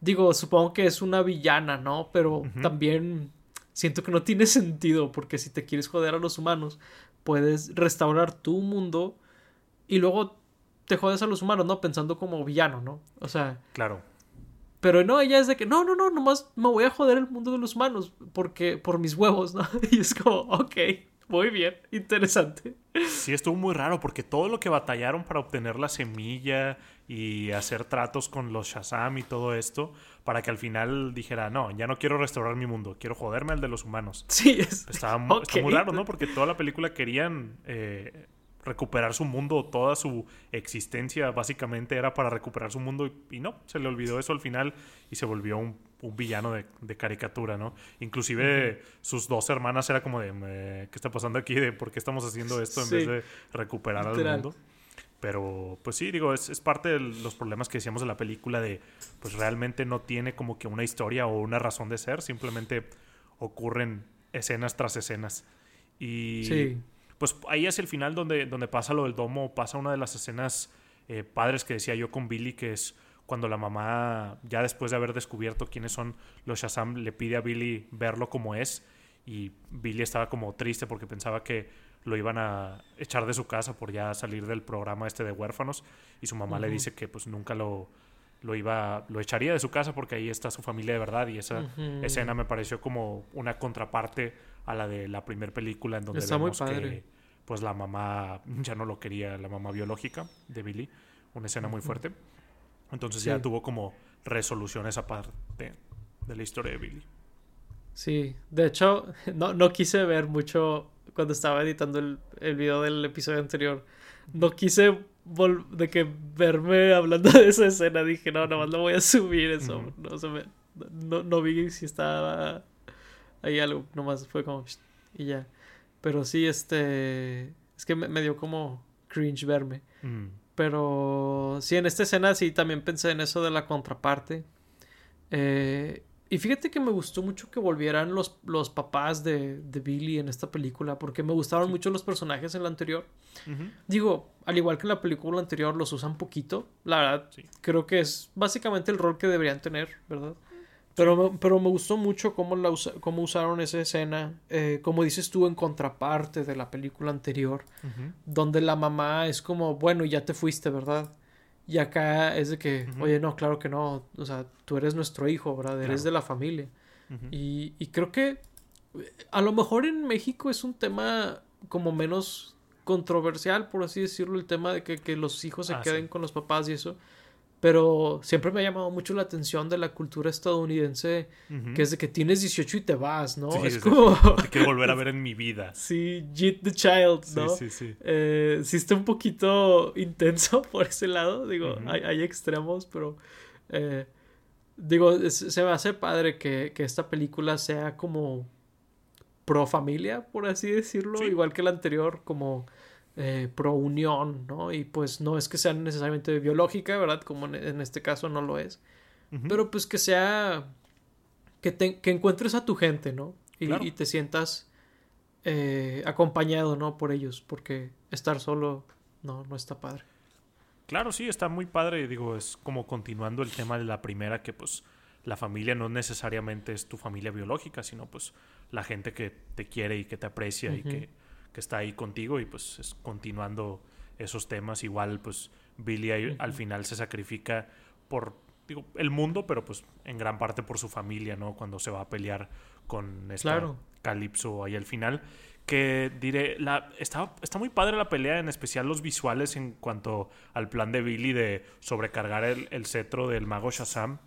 Digo, supongo que es una villana, ¿no? Pero también siento que no tiene sentido, porque si te quieres joder a los humanos, puedes restaurar tu mundo y luego te jodes a los humanos, ¿no? Pensando como villano, ¿no? O sea. Claro. Pero no, ella es de que, no, no, no, nomás me voy a joder el mundo de los humanos porque, por mis huevos, ¿no? Y es como, ok, muy bien, interesante. Sí, estuvo muy raro porque todo lo que batallaron para obtener la semilla y hacer tratos con los Shazam y todo esto, para que al final dijera, no, ya no quiero restaurar mi mundo, quiero joderme al de los humanos. Sí, es... Estaba, muy raro, ¿no? Porque toda la película querían eh, recuperar su mundo, toda su existencia básicamente era para recuperar su mundo y, no, se le olvidó eso al final y se volvió un, villano de, caricatura, ¿no? Inclusive sus dos hermanas era como de, ¿qué está pasando aquí? ¿De por qué estamos haciendo esto en vez de recuperar al mundo? Pero, pues sí, digo, es, es, parte de los problemas que decíamos de la película de, pues realmente no tiene como que una historia o una razón de ser, simplemente ocurren escenas tras escenas. Y sí pues ahí es el final donde, donde pasa lo del domo, pasa una de las escenas eh, padres que decía yo con Billy, que es cuando la mamá, ya después de haber descubierto quiénes son los Shazam, le pide a Billy verlo como es. Y Billy estaba como triste porque pensaba que lo iban a echar de su casa por ya salir del programa este de huérfanos. Y su mamá le dice que pues nunca lo, lo iba, lo echaría de su casa porque ahí está su familia de verdad. Y esa escena me pareció como una contraparte a la de la primera película en donde vemos que pues la mamá ya no lo quería, la mamá biológica de Billy, una escena muy fuerte. Entonces ya tuvo como resolución esa parte de la historia de Billy. Sí, de hecho, no, no quise ver mucho cuando estaba editando el, el video del episodio anterior. No quise de que verme hablando de esa escena. Dije, no, nomás lo voy a subir eso. no, se me, no, no vi si estaba ahí algo. Nomás fue como... Y ya. Pero sí, este. Es que me, dio como cringe verme. Mm. Pero sí, en esta escena sí también pensé en eso de la contraparte. Eh, y fíjate que me gustó mucho que volvieran los, los papás de, de Billy en esta película, porque me gustaron mucho los personajes en la anterior. Digo, al igual que en la película anterior, los usan poquito. La verdad, creo que es básicamente el rol que deberían tener, ¿verdad? Pero, pero me gustó mucho cómo, la cómo usaron esa escena, eh, como dices tú, en contraparte de la película anterior, donde la mamá es como, bueno, ya te fuiste, ¿verdad? Y acá es de que, oye, no, claro que no, o sea, tú eres nuestro hijo, ¿verdad? Eres de la familia. y, y, creo que a lo mejor en México es un tema como menos controversial, por así decirlo, el tema de que, que los hijos se ah, queden con los papás y eso. Pero siempre me ha llamado mucho la atención de la cultura estadounidense, que es de que tienes 18 y te vas, ¿no? es como... te quiero volver a ver en mi vida. Sí, Jeet the Child, ¿no? Sí, sí, sí. Eh, sí está un poquito intenso por ese lado, digo, hay, extremos, pero... Eh, digo, se me hace padre que, que, esta película sea como pro familia, por así decirlo, igual que la anterior, como eh, pro unión, ¿no? Y pues no es que sea necesariamente biológica, ¿verdad? Como en, este caso no lo es. Pero pues que sea... Que, que encuentres a tu gente, ¿no? Y, te sientas eh, acompañado, ¿no? Por ellos, porque estar solo no, no está padre. Claro, sí, está muy padre. Digo, es como continuando el tema de la primera, que pues la familia no necesariamente es tu familia biológica, sino pues la gente que te quiere y que te aprecia y que que está ahí contigo y pues es continuando esos temas. Igual pues Billy al final se sacrifica por digo, el mundo, pero pues en gran parte por su familia, ¿no? Cuando se va a pelear con esta Calypso ahí al final. Que diré, la, está, está muy padre la pelea, en especial los visuales en cuanto al plan de Billy de sobrecargar el, cetro del mago Shazam.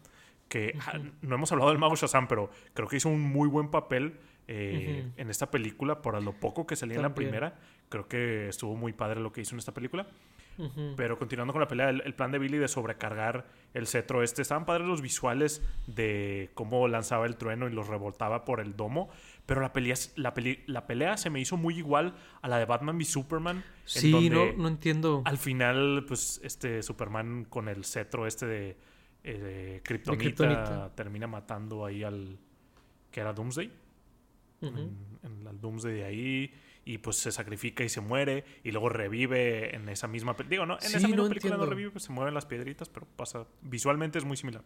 Que no hemos hablado del mago Shazam, pero creo que hizo un muy buen papel eh, en esta película, por lo poco que salía en la primera. Creo que estuvo muy padre lo que hizo en esta película. Pero continuando con la pelea, el, plan de Billy de sobrecargar el cetro este, estaban padres los visuales de cómo lanzaba el trueno y los revoltaba por el domo. Pero la pelea, la, la pelea se me hizo muy igual a la de Batman v Superman. Sí, no, no entiendo. Al final, pues, este Superman con el cetro este de, eh, Kryptonita termina matando ahí al que era Doomsday en, el Doomsday de ahí y pues se sacrifica y se muere y luego revive en esa misma digo no en esa misma película no revive pues se mueven las piedritas pero pasa visualmente es muy similar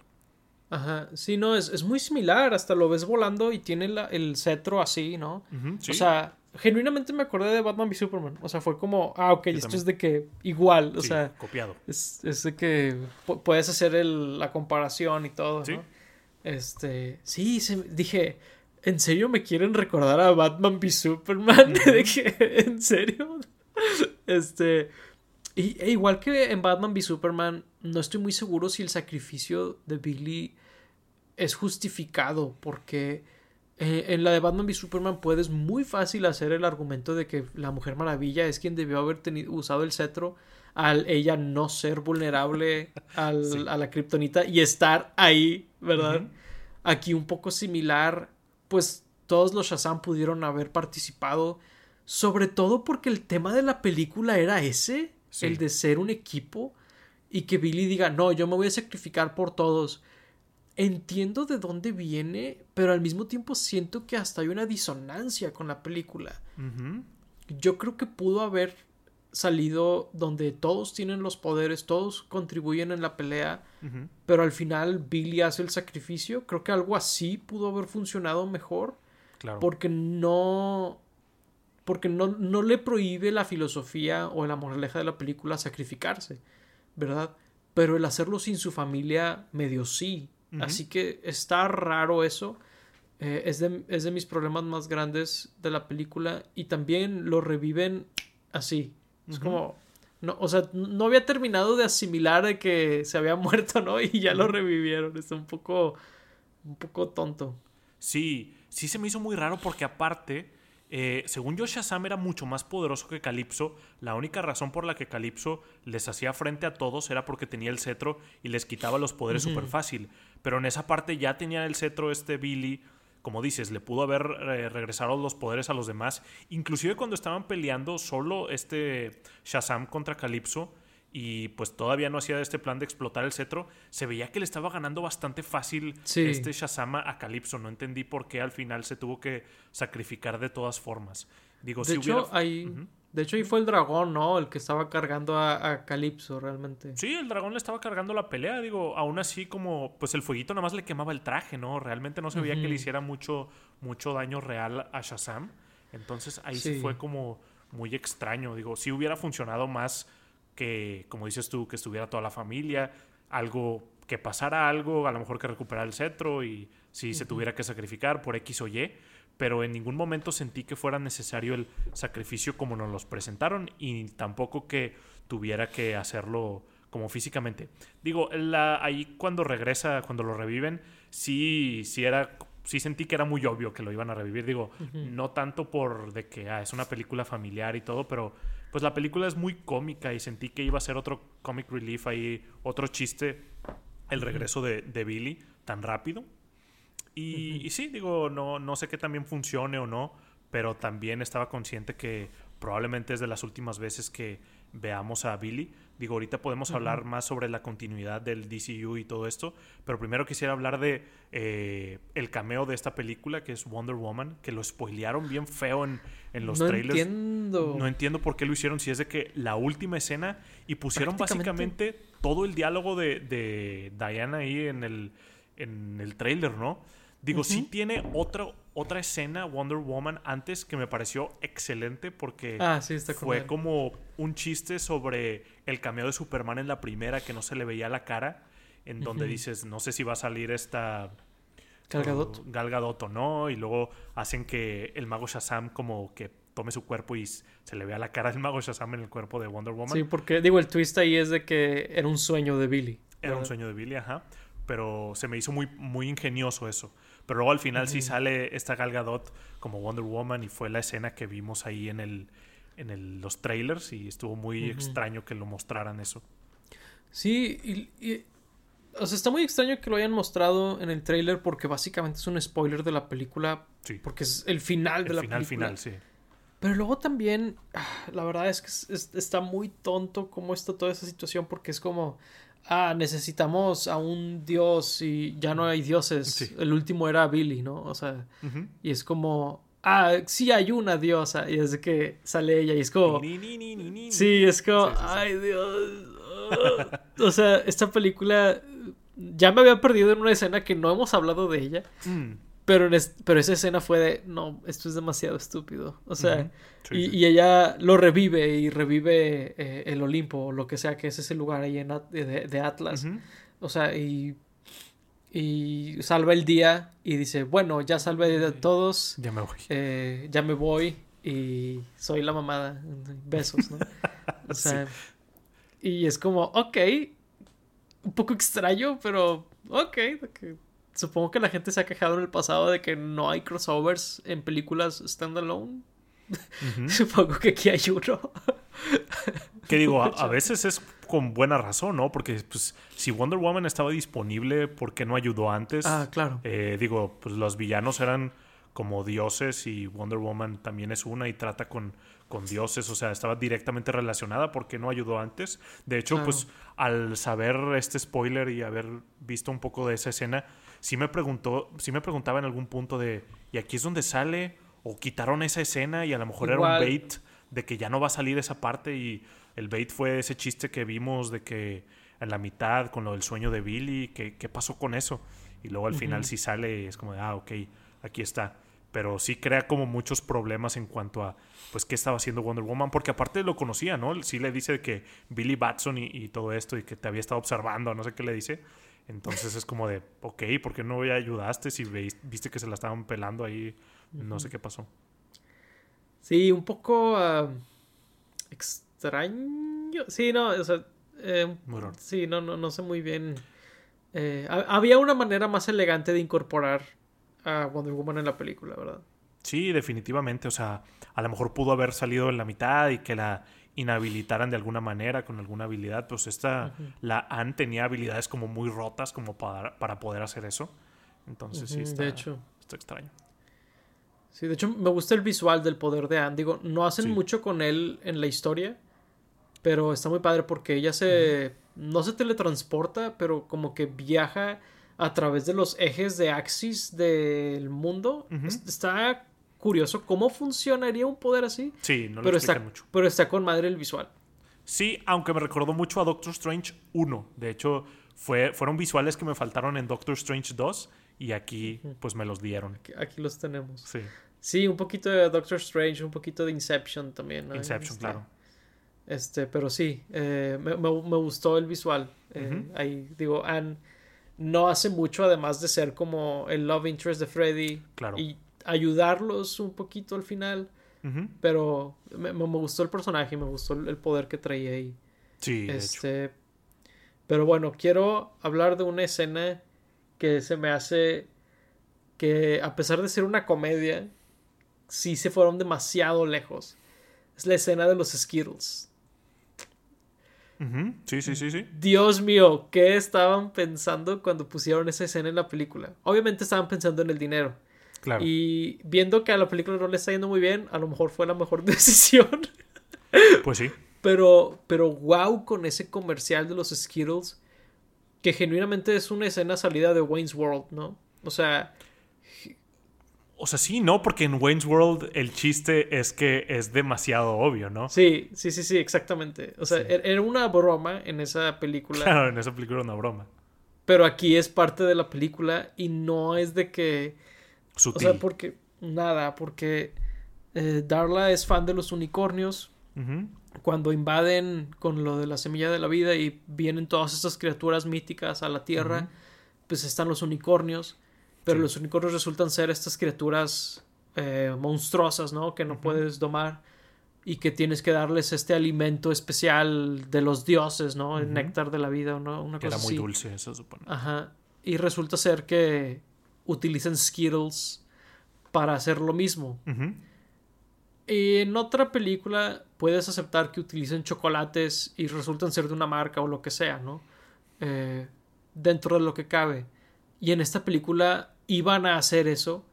Ajá, sí, no, es, es muy similar, hasta lo ves volando y tiene el cetro así, ¿no? O sea, genuinamente me acordé de Batman v Superman, o sea, fue como, ah, ok, esto es de que igual, o sea, copiado. Es, es de que puedes hacer el, la comparación y todo, ¿no? Este, sí, se, dije, ¿En serio me quieren recordar a Batman v Superman? ¿En serio? Este. Y, e igual que en Batman v Superman, no estoy muy seguro si el sacrificio de Billy es justificado, porque eh, en la de Batman v Superman puedes muy fácil hacer el argumento de que la Mujer Maravilla es quien debió haber tenido, usado el cetro al ella no ser vulnerable a la kriptonita y estar ahí, ¿verdad? Aquí un poco similar pues todos los Shazam pudieron haber participado, sobre todo porque el tema de la película era ese, el de ser un equipo y que Billy diga, no, yo me voy a sacrificar por todos. Entiendo de dónde viene, pero al mismo tiempo siento que hasta hay una disonancia con la película. Yo creo que pudo haber salido donde todos tienen los poderes, todos contribuyen en la pelea, pero al final Billy hace el sacrificio. Creo que algo así pudo haber funcionado mejor. Claro. Porque no. Porque no, no le prohíbe la filosofía o la moraleja de la película sacrificarse, ¿verdad? Pero el hacerlo sin su familia medio sí. Así que está raro eso. Eh, es, de, es de mis problemas más grandes de la película. Y también lo reviven así, es como, no, o sea, no había terminado de asimilar de que se había muerto, ¿no? Y ya lo revivieron. Está un poco, un poco tonto. Sí, sí se me hizo muy raro porque aparte, eh, según yo, Shazam era mucho más poderoso que Calypso. La única razón por la que Calypso les hacía frente a todos era porque tenía el cetro y les quitaba los poderes súper fácil. Pero en esa parte ya tenía el cetro este Billy como dices, le pudo haber eh, regresado los poderes a los demás. Inclusive cuando estaban peleando solo este Shazam contra Calypso, y pues todavía no hacía este plan de explotar el cetro, se veía que le estaba ganando bastante fácil este Shazam a Calypso. No entendí por qué al final se tuvo que sacrificar de todas formas. Digo, de hecho, ahí, de hecho, ahí fue el dragón, ¿no? El que estaba cargando a, a, Calypso realmente. Sí, el dragón le estaba cargando la pelea. Digo, aún así, como, pues el fueguito nada más le quemaba el traje, ¿no? Realmente no se veía que le hiciera mucho, mucho daño real a Shazam. Entonces ahí sí. fue como muy extraño. Digo, si hubiera funcionado más que, como dices tú, que estuviera toda la familia, algo, que pasara algo, a lo mejor que recuperar el cetro y si se tuviera que sacrificar por X o Y, pero en ningún momento sentí que fuera necesario el sacrificio como nos los presentaron y tampoco que tuviera que hacerlo como físicamente. Digo, la, ahí cuando regresa, cuando lo reviven, sí, sí era sí sentí que era muy obvio que lo iban a revivir. Digo, no tanto por de que ah, es una película familiar y todo, pero pues la película es muy cómica y sentí que iba a ser otro comic relief ahí, otro chiste, el regreso de, Billy tan rápido. Y, y, sí, digo, no, no sé qué también funcione o no, pero también estaba consciente que probablemente es de las últimas veces que veamos a Billy. Digo, ahorita podemos hablar más sobre la continuidad del DCU y todo esto, pero primero quisiera hablar de eh, el cameo de esta película, que es Wonder Woman, que lo spoilearon bien feo en, en los trailers. No entiendo. No entiendo por qué lo hicieron, si es de que la última escena y pusieron básicamente todo el diálogo de, de Diana ahí en el, en el trailer, ¿no? Digo, sí tiene otro, otra escena, Wonder Woman, antes que me pareció excelente porque ah, sí, está fue como un chiste sobre el cameo de Superman en la primera que no se le veía la cara, en donde dices, no sé si va a salir esta... Galgadot. o no, y luego hacen que el mago Shazam como que tome su cuerpo y se le vea la cara del mago Shazam en el cuerpo de Wonder Woman. Sí, porque digo, el twist ahí es de que era un sueño de Billy. Era un sueño de Billy, ajá. Pero se me hizo muy, muy ingenioso eso. Pero luego al final sí sale esta Gal Gadot como Wonder Woman y fue la escena que vimos ahí en el en los trailers y estuvo muy extraño que lo mostraran eso. Sí, y, o sea, está muy extraño que lo hayan mostrado en el trailer porque básicamente es un spoiler de la película. Sí. Porque es el final de la final, película. final, sí. Pero luego también, ah, la verdad es que está muy tonto cómo está toda esa situación porque es como, ah, necesitamos a un dios y ya no hay dioses. El último era Billy, ¿no? O sea, y es como, ah, sí hay una diosa. Y es de que sale ella y es como, sí, es como, ay Dios. o sea, esta película ya me había perdido en una escena que no hemos hablado de ella. Mm. Pero, pero esa escena fue de, no, esto es demasiado estúpido. O sea, y, ella lo revive y revive eh, el Olimpo, o lo que sea que es ese lugar ahí en, de, Atlas. O sea, y, y salva el día y dice, bueno, ya salve de todos. Ya me voy. Eh, ya me voy y soy la mamada. Besos, ¿no? O sea, y es como, ok, un poco extraño, pero ok supongo que la gente se ha quejado en el pasado de que no hay crossovers en películas standalone. supongo que aquí hay uno. que digo, a, veces es con buena razón, ¿no? Porque pues, si Wonder Woman estaba disponible, ¿por qué no ayudó antes? Ah, claro. Eh, digo, pues los villanos eran como dioses y Wonder Woman también es una y trata con, con dioses, o sea, estaba directamente relacionada, ¿por qué no ayudó antes? De hecho, pues al saber este spoiler y haber visto un poco de esa escena, sí me preguntó, sí me preguntaba en algún punto de, ¿y aquí es donde sale? O quitaron esa escena y a lo mejor era un bait de que ya no va a salir esa parte y el bait fue ese chiste que vimos de que en la mitad con lo del sueño de Billy, ¿qué, qué pasó con eso? Y luego al final sí sale, es como de, ah, ok, aquí está. Pero sí crea como muchos problemas en cuanto a, pues, qué estaba haciendo Wonder Woman, porque aparte lo conocía, ¿no? Sí le dice que Billy Batson y, y todo esto y que te había estado observando, no sé qué le dice. Entonces es como de, ok, ¿por qué no me ayudaste si viste que se la estaban pelando ahí? No sé qué pasó. Sí, un poco ah, extraño. Sí, no, o sea, eh, sí, no, no, no sé muy bien. Eh, había una manera más elegante de incorporar a Wonder Woman en la película, ¿verdad? Sí, definitivamente. O sea, a lo mejor pudo haber salido en la mitad y que la inhabilitaran de alguna manera con alguna habilidad, pues esta, la Anne tenía habilidades como muy rotas como para, para poder hacer eso. Entonces sí, está, de hecho. está extraño. Sí, de hecho me gusta el visual del poder de Anne. Digo, no hacen mucho con él en la historia, Pero está muy padre porque ella se. No se teletransporta, pero como que viaja a través de los ejes de Axis del mundo. Está curioso cómo funcionaría un poder así. Sí, no lo pero está, mucho. Pero está con madre el visual. Sí, aunque me recordó mucho a Doctor Strange 1. De hecho, fue, fueron visuales que me faltaron en Doctor Strange 2 y aquí pues me los dieron. Aquí, los tenemos. Sí. Sí, un poquito de Doctor Strange, un poquito de Inception también. Inception, este, claro. Este, pero sí, eh, me, gustó el visual. Eh, ahí, digo, Anne no hace mucho además de ser como el love interest de Freddy. Claro. Y ayudarlos un poquito al final. Pero me, gustó el personaje, me gustó el poder que traía ahí. Sí, este, Pero bueno, quiero hablar de una escena que se me hace que a pesar de ser una comedia, sí se fueron demasiado lejos. Es la escena de los Skittles. Sí, sí, sí, sí. Dios mío, ¿qué estaban pensando cuando pusieron esa escena en la película? Obviamente estaban pensando en el dinero. Y viendo que a la película no le está yendo muy bien, a lo mejor fue la mejor decisión. Pues sí. Pero, pero wow con ese comercial de los Skittles, que genuinamente es una escena salida de Wayne's World, ¿no? O sea... O sea, sí, ¿no? Porque en Wayne's World el chiste es que es demasiado obvio, ¿no? Sí, sí, sí, sí, exactamente. O sea, er, era una broma en esa película. Claro, en esa película era una broma. Pero aquí es parte de la película y no es de que o sea, porque. Nada, porque eh, Darla es fan de los unicornios. Cuando invaden con lo de la semilla de la vida y vienen todas estas criaturas míticas a la tierra, pues están los unicornios. Pero los unicornios resultan ser estas criaturas eh, monstruosas, ¿no? Que no puedes domar y que tienes que darles este alimento especial de los dioses, ¿no? El néctar de la vida, ¿no? Una cosa Era muy dulce, eso supone. Ajá. Y resulta ser que utilizan Skittles para hacer lo mismo. En otra película puedes aceptar que utilicen chocolates y resultan ser de una marca o lo que sea, ¿no? Eh, dentro de lo que cabe. Y en esta película iban a hacer eso,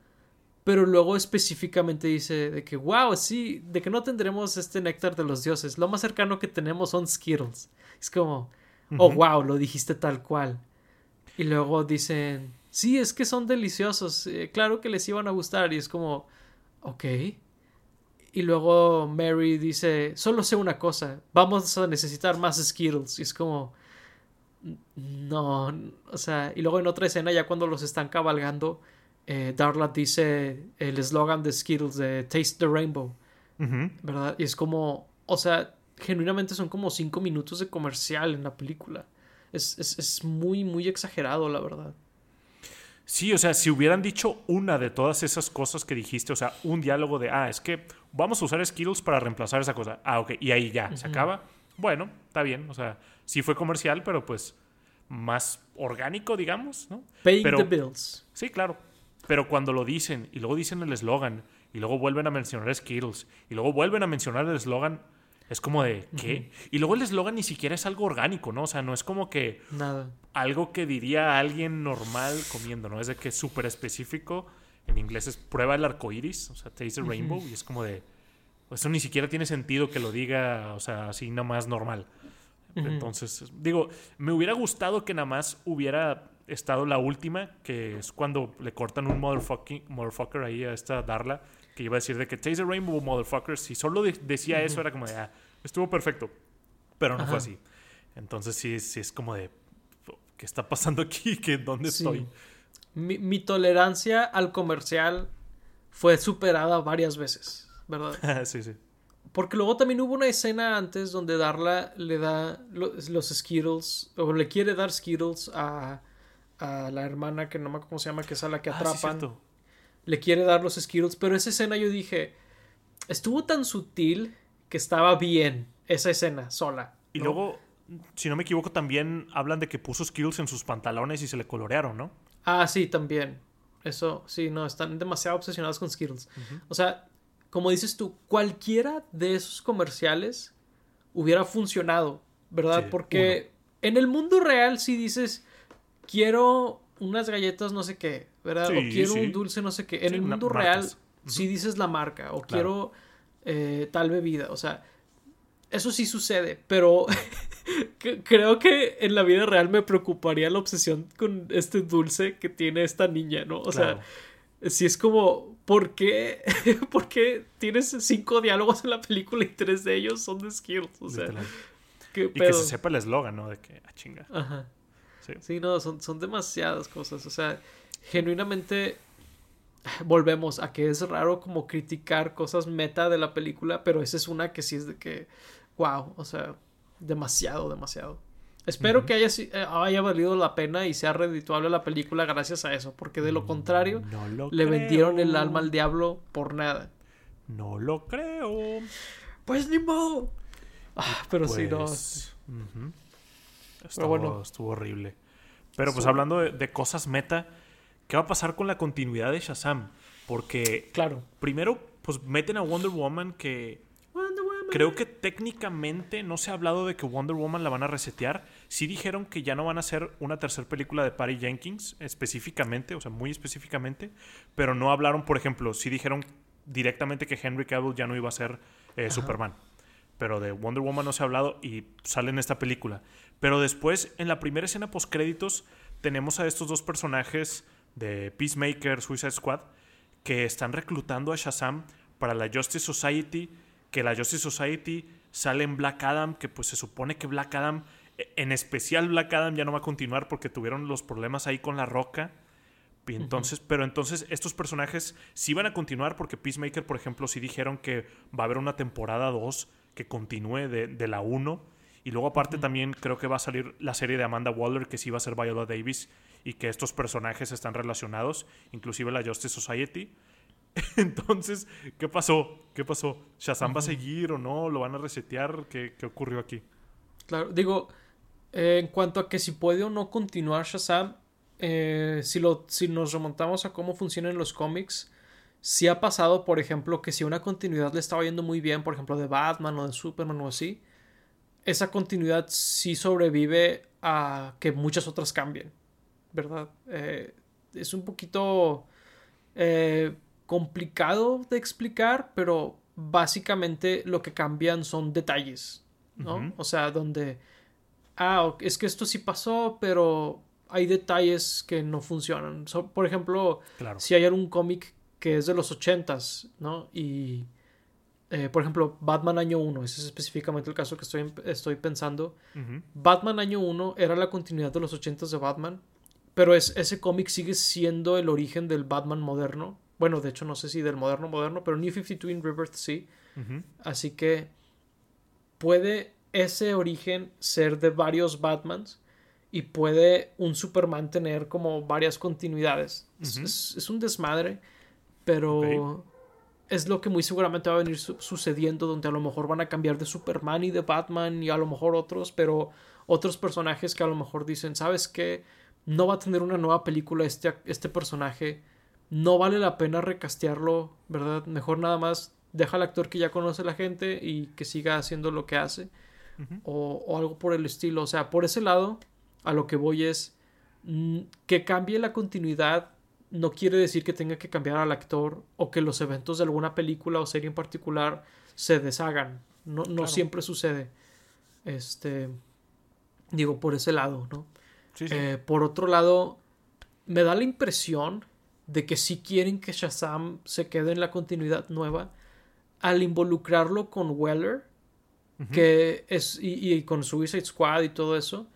pero luego específicamente dice de que, wow, sí, de que no tendremos este néctar de los dioses. Lo más cercano que tenemos son Skittles. Es como, oh, wow, lo dijiste tal cual. Y luego dicen, sí, es que son deliciosos, eh, claro que les iban a gustar y es como, ok. Y luego Mary dice, solo sé una cosa, vamos a necesitar más Skittles. Y es como, no, o sea, y luego en otra escena ya cuando los están cabalgando, eh, Darla dice el eslogan de Skittles de Taste the Rainbow, ¿verdad? Y es como, o sea, genuinamente son como cinco minutos de comercial en la película. Es, es, es muy, muy exagerado, la verdad. Sí, o sea, si hubieran dicho una de todas esas cosas que dijiste, o sea, un diálogo de, ah, es que vamos a usar Skittles para reemplazar esa cosa. Ah, ok, y ahí ya, se acaba. Bueno, está bien, o sea, sí fue comercial, pero pues más orgánico, digamos, ¿no? Paying the bills. Sí, claro. Pero cuando lo dicen y luego dicen el eslogan y luego vuelven a mencionar Skittles y luego vuelven a mencionar el eslogan, es como de, ¿qué? Y luego el eslogan ni siquiera es algo orgánico, ¿no? O sea, no es como que... Nada. Algo que diría alguien normal comiendo, ¿no? Es de que es súper específico. En inglés es prueba el arco iris, o sea, taste the rainbow. Y es como de... Eso ni siquiera tiene sentido que lo diga, o sea, así nada más normal. Entonces, digo, me hubiera gustado que nada más hubiera estado la última, que es cuando le cortan un motherfucker ahí a esta Darla que iba a decir de que Taste the Rainbow, motherfuckers. Si solo decía eso, era como de, ah, estuvo perfecto. Pero no fue así. Entonces sí, sí es como de, ¿qué está pasando aquí? ¿Qué, ¿Dónde estoy? Mi, tolerancia al comercial fue superada varias veces, ¿verdad? sí, sí. Porque luego también hubo una escena antes donde Darla le da los, los Skittles, o le quiere dar Skittles a, a la hermana que no me acuerdo cómo se llama, que es a la que ah, atrapan le quiere dar los Skittles, pero esa escena yo dije, estuvo tan sutil que estaba bien esa escena sola. Y luego, si no me equivoco, también hablan de que puso Skittles en sus pantalones y se le colorearon, ¿no? Ah, sí, también. Eso, sí, no, están demasiado obsesionados con Skittles. O sea, como dices tú, cualquiera de esos comerciales hubiera funcionado, ¿verdad? Porque en el mundo real si dices, quiero unas galletas no sé qué, ¿verdad? o quiero un dulce no sé qué. En el mundo real, si dices la marca, o quiero eh, tal bebida, o sea, eso sí sucede, pero creo que en la vida real me preocuparía la obsesión con este dulce que tiene esta niña, ¿no? O sea, si es como, ¿por qué? ¿por qué tienes cinco diálogos en la película y tres de ellos son de Skittles? O sea, y que se sepa el eslogan, ¿no? De que, ah, chinga. Ajá. Sí. sí, no, son, son demasiadas cosas. O sea, genuinamente volvemos a que es raro como criticar cosas meta de la película, pero esa es una que sí es de que, wow, o sea, demasiado, demasiado. Espero que haya, eh, haya valido la pena y sea redituable la película gracias a eso, porque de lo mm, contrario le vendieron el alma al diablo por nada. No lo creo. Pues ni modo. Ah, pero sí, no. Pues, estuvo, bueno. estuvo horrible. Pero pues hablando de, cosas meta, ¿qué va a pasar con la continuidad de Shazam? Porque, claro. primero, pues meten a Wonder Woman que creo que técnicamente no se ha hablado de que Wonder Woman la van a resetear. Sí dijeron que ya no van a hacer una tercera película de Patty Jenkins específicamente, o sea, muy específicamente, pero no hablaron, por ejemplo, sí dijeron directamente que Henry Cavill ya no iba a ser eh, Superman. Pero de Wonder Woman no se ha hablado y sale en esta película. Pero después, en la primera escena post créditos, tenemos a estos dos personajes de Peacemaker, Suicide Squad, que están reclutando a Shazam para la Justice Society, que la Justice Society sale en Black Adam, que pues se supone que Black Adam, en especial Black Adam ya no va a continuar porque tuvieron los problemas ahí con la roca. entonces, pero entonces estos personajes sí van a continuar porque Peacemaker, por ejemplo, sí dijeron que va a haber una temporada 2 que continúe de, la 1. Y luego aparte también creo que va a salir la serie de Amanda Waller, que sí va a ser Viola Davis, y que estos personajes están relacionados, inclusive la Justice Society. Entonces, ¿qué pasó? ¿Qué pasó? ¿Shazam va a seguir o no? ¿Lo van a resetear? ¿Qué, ocurrió aquí? Claro, digo, eh, en cuanto a que si puede o no continuar Shazam, eh, si, lo, si nos remontamos a cómo funcionan los cómics, si ha pasado, por ejemplo, que si una continuidad le estaba yendo muy bien, por ejemplo, de Batman o de Superman o así, esa continuidad sí sobrevive a que muchas otras cambien, ¿verdad? Eh, es un poquito eh, complicado de explicar, pero básicamente lo que cambian son detalles, ¿no? O sea, donde, ah, es que esto sí pasó, pero hay detalles que no funcionan. por ejemplo, si hay algún cómic que es de los ochentas, ¿no? Y, eh, por ejemplo, Batman año 1, ese es específicamente el caso que estoy, estoy pensando. Batman año 1 era la continuidad de los ochentas de Batman, pero es, ese cómic sigue siendo el origen del Batman moderno. Bueno, de hecho no sé si del moderno moderno, pero New 52 in Rebirth sí. Así que puede ese origen ser de varios Batmans y puede un Superman tener como varias continuidades. es, un desmadre pero es lo que muy seguramente va a venir sucediendo, donde a lo mejor van a cambiar de Superman y de Batman y a lo mejor otros, pero otros personajes que a lo mejor dicen, ¿sabes qué? No va a tener una nueva película este, este personaje, no vale la pena recastearlo, ¿verdad? Mejor nada más deja al actor que ya conoce la gente y que siga haciendo lo que hace, o, o algo por el estilo. O sea, por ese lado, a lo que voy es mm, que cambie la continuidad no quiere decir que tenga que cambiar al actor o que los eventos de alguna película o serie en particular se deshagan. No, no siempre sucede. Este. Digo, por ese lado, ¿no? Eh, por otro lado, me da la impresión de que si quieren que Shazam se quede en la continuidad nueva, al involucrarlo con Weller, que es, y, y, con Suicide Squad y todo eso,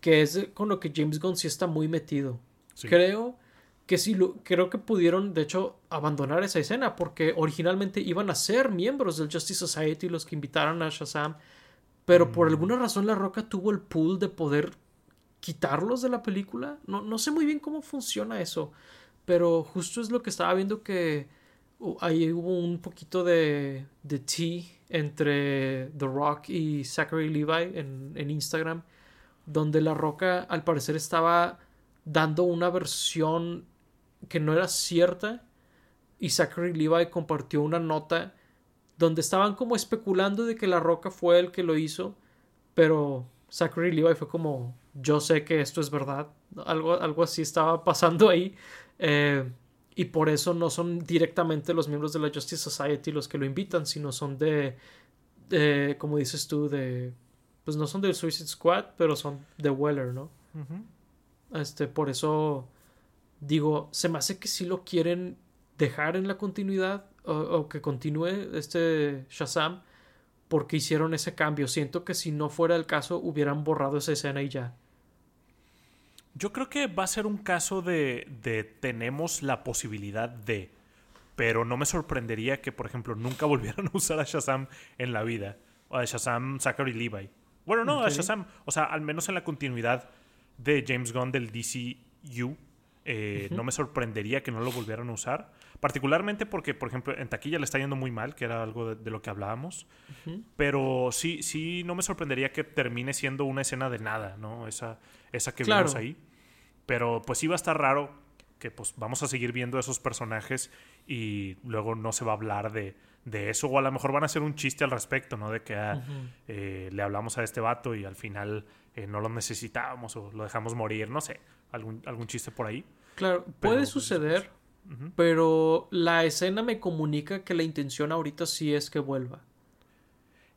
que es con lo que James Gunn sí está muy metido. Creo que sí, creo que pudieron, de hecho, abandonar esa escena porque originalmente iban a ser miembros del Justice Society los que invitaron a Shazam, pero por mm. alguna razón La Roca tuvo el pool de poder quitarlos de la película. No, no sé muy bien cómo funciona eso, pero justo es lo que estaba viendo que uh, ahí hubo un poquito de, de tea entre The Rock y Zachary Levi en, en Instagram, donde La Roca al parecer estaba dando una versión que no era cierta y Zachary Levi compartió una nota donde estaban como especulando de que La Roca fue el que lo hizo, pero Zachary Levi fue como yo sé que esto es verdad, algo, algo así estaba pasando ahí eh, y por eso no son directamente los miembros de la Justice Society los que lo invitan, sino son de como dices tú, de. Pues no son del Suicide Squad, pero son de Weller, ¿no? Este, por eso. Digo, se me hace que si lo quieren dejar en la continuidad. O, o que continúe este Shazam. Porque hicieron ese cambio. Siento que si no fuera el caso, hubieran borrado esa escena y ya. Yo creo que va a ser un caso de, de tenemos la posibilidad de pero no me sorprendería que, por ejemplo, nunca volvieran a usar a Shazam en la vida. O a Shazam, Zachary Levi. Bueno, no, a Shazam. O sea, al menos en la continuidad de James Gunn del DCU, eh, no me sorprendería que no lo volvieran a usar. Particularmente porque, por ejemplo, en taquilla le está yendo muy mal, que era algo de, lo que hablábamos. Pero sí, sí, no me sorprendería que termine siendo una escena de nada, ¿no? Esa, esa que vimos ahí. Pero pues sí va a estar raro que pues vamos a seguir viendo esos personajes y luego no se va a hablar de, eso o a lo mejor van a hacer un chiste al respecto, ¿no? De que ah, eh, le hablamos a este vato y al final eh, no lo necesitábamos o lo dejamos morir, no sé, algún, algún chiste por ahí. Claro, puede pues, suceder, pero la escena me comunica que la intención ahorita sí es que vuelva.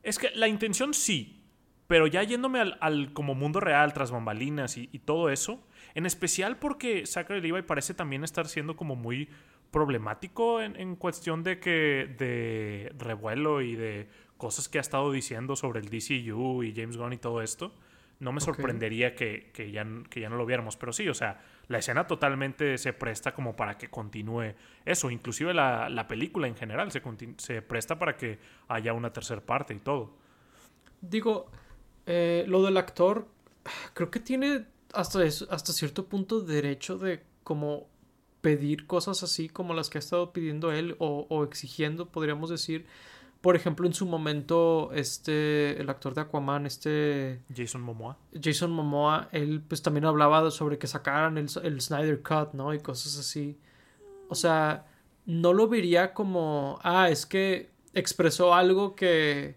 Es que la intención sí, pero ya yéndome al, como mundo real, tras bambalinas y todo eso, en especial porque Zachary Levi parece también estar siendo como muy problemático en, cuestión de que de revuelo y de cosas que ha estado diciendo sobre el DCU y James Gunn y todo esto. No me sorprendería que, ya, que ya no lo viéramos. Pero sí, o sea, la escena totalmente se presta como para que continúe eso. Inclusive la, película en general se, se presta para que haya una tercera parte y todo. Digo, eh, lo del actor, creo que tiene hasta, hasta cierto punto derecho de como pedir cosas así como las que ha estado pidiendo él o, exigiendo, podríamos decir. Por ejemplo, en su momento, este, el actor de Aquaman, este... Jason Momoa. Jason Momoa, él pues también hablaba sobre que sacaran el, el Snyder Cut, ¿no? Y cosas así. O sea, no lo vería como, ah, es que expresó algo que,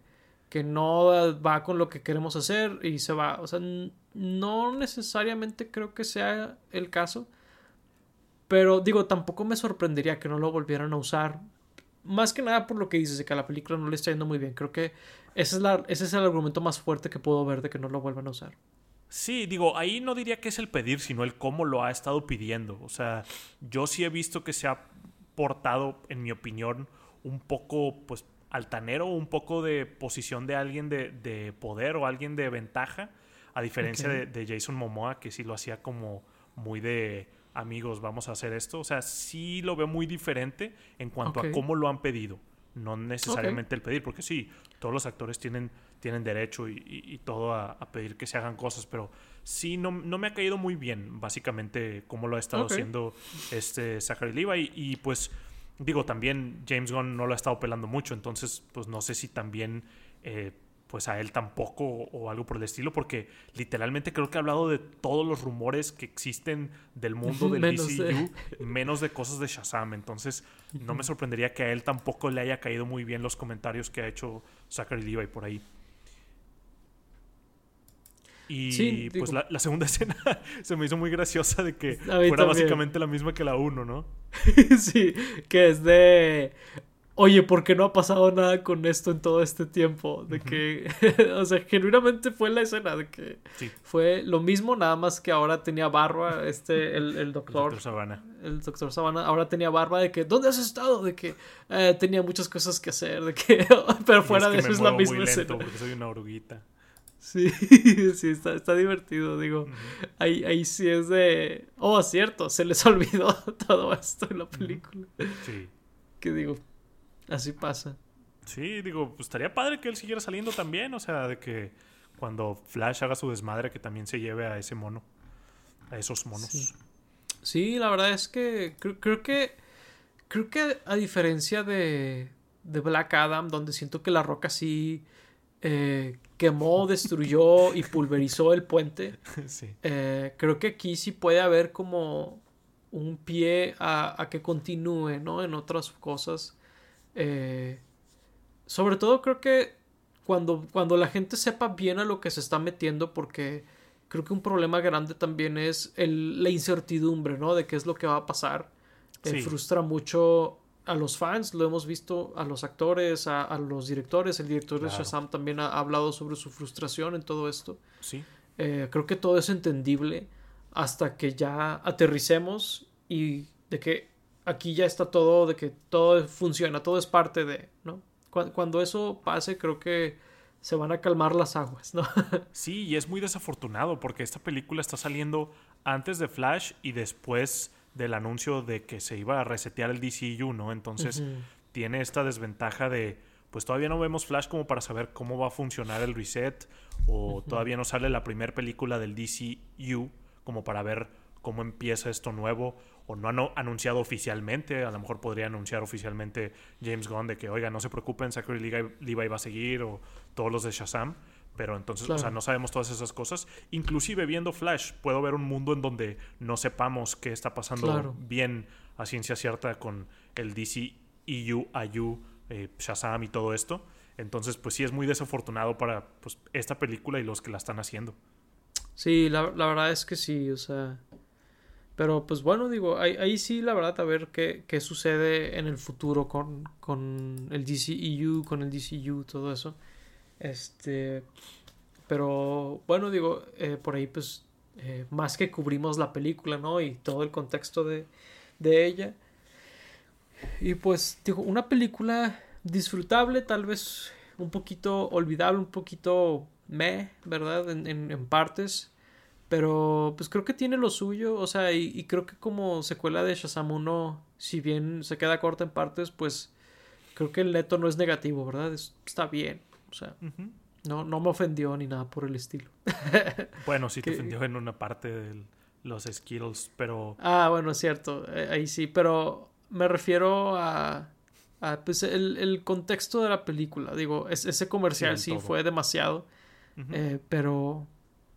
que no va con lo que queremos hacer y se va. O sea, no necesariamente creo que sea el caso. Pero digo, tampoco me sorprendería que no lo volvieran a usar. Más que nada por lo que dices de que a la película no le está yendo muy bien. Creo que ese es, la, ese es el argumento más fuerte que puedo ver de que no lo vuelvan a usar. Sí, digo, ahí no diría que es el pedir, sino el cómo lo ha estado pidiendo. O sea, yo sí he visto que se ha portado, en mi opinión, un poco, pues, altanero, un poco de posición de alguien de, de poder o alguien de ventaja a diferencia de, Jason Momoa, que sí lo hacía como muy de amigos, vamos a hacer esto. O sea, sí lo veo muy diferente en cuanto a cómo lo han pedido. No necesariamente el pedir, porque sí, todos los actores tienen, tienen derecho y, todo a, pedir que se hagan cosas, pero sí no, no, me ha caído muy bien, básicamente, cómo lo ha estado haciendo este Zachary Levi. Y, pues, digo, también James Gunn no lo ha estado pelando mucho, entonces, pues no sé si también eh, pues a él tampoco o algo por el estilo, porque literalmente creo que ha hablado de todos los rumores que existen del mundo del menos DCU, menos de cosas de Shazam. Entonces, no me sorprendería que a él tampoco le haya caído muy bien los comentarios que ha hecho Zachary Levi por ahí. Y pues la, segunda escena se me hizo muy graciosa de que fuera básicamente la misma que la 1, ¿no? sí, que es de oye, ¿por qué no ha pasado nada con esto en todo este tiempo? De que, o sea, genuinamente fue la escena de que fue lo mismo, nada más que ahora tenía barba, este, el, el doctor. El doctor Sabana. El doctor Sabana ahora tenía barba de que, ¿dónde has estado? De que eh, tenía muchas cosas que hacer, de que, pero fuera de eso es la misma muy escena. Porque soy una oruguita. Sí, sí, está, está divertido, digo. ahí, ahí sí es de... Oh, cierto, se les olvidó todo esto en la película. Sí. Que digo, Así pasa. Sí, digo, pues estaría padre que él siguiera saliendo también, o sea, de que cuando Flash haga su desmadre que también se lleve a ese mono, a esos monos. Sí, la verdad es que creo, que creo que a diferencia de, de Black Adam, donde siento que la roca sí eh, quemó, destruyó y pulverizó el puente, eh, creo que aquí sí puede haber como un pie a, a que continúe, ¿no? En otras cosas. Eh, sobre todo creo que cuando, cuando la gente sepa bien a lo que se está metiendo, porque creo que un problema grande también es el, la incertidumbre, ¿no? De qué es lo que va a pasar. frustra mucho a los fans, lo hemos visto a los actores, a, los directores. El director de Shazam también ha hablado sobre su frustración en todo esto. Sí. Eh, creo que todo es entendible hasta que ya aterricemos y de que aquí ya está todo, de que todo funciona, todo es parte de, ¿no? Cuando eso pase, creo que se van a calmar las aguas, ¿no? sí, y es muy desafortunado porque esta película está saliendo antes de Flash y después del anuncio de que se iba a resetear el DCU, ¿no? Entonces tiene esta desventaja de, pues todavía no vemos Flash como para saber cómo va a funcionar el reset o todavía no sale la primera película del DCU como para ver cómo empieza esto nuevo o no han anunciado oficialmente, a lo mejor podría anunciar oficialmente James Gunn de que, oiga, no se preocupen, Zachary Levi va a seguir o todos los de Shazam, pero entonces, o sea, no sabemos todas esas cosas. Inclusive viendo Flash, puedo ver un mundo en donde no sepamos qué está pasando bien a ciencia cierta con el DC EU, IU, eh, Shazam y todo esto. Entonces, pues sí es muy desafortunado para pues, esta película y los que la están haciendo. Sí, la, la verdad es que sí, o sea, pero pues bueno, digo, ahí, sí la verdad a ver qué, qué sucede en el futuro con, con el DCEU, con el DCU, todo eso. Este, pero bueno, digo, eh, por ahí pues eh, más que cubrimos la película, ¿no? Y todo el contexto de, de ella. Y pues digo, una película disfrutable, tal vez un poquito olvidable, un poquito meh, ¿verdad? En, en partes. Pero pues creo que tiene lo suyo, o sea, y, creo que como secuela de Shazam 1, si bien se queda corta en partes, pues creo que el neto no es negativo, ¿verdad? está bien, o sea, no, no me ofendió ni nada por el estilo. bueno, sí te ofendió en una parte de los skills, pero... Ah, bueno, es cierto, eh, ahí sí, pero me refiero a... pues el, el, contexto de la película, digo, ese comercial sí, fue demasiado, eh, pero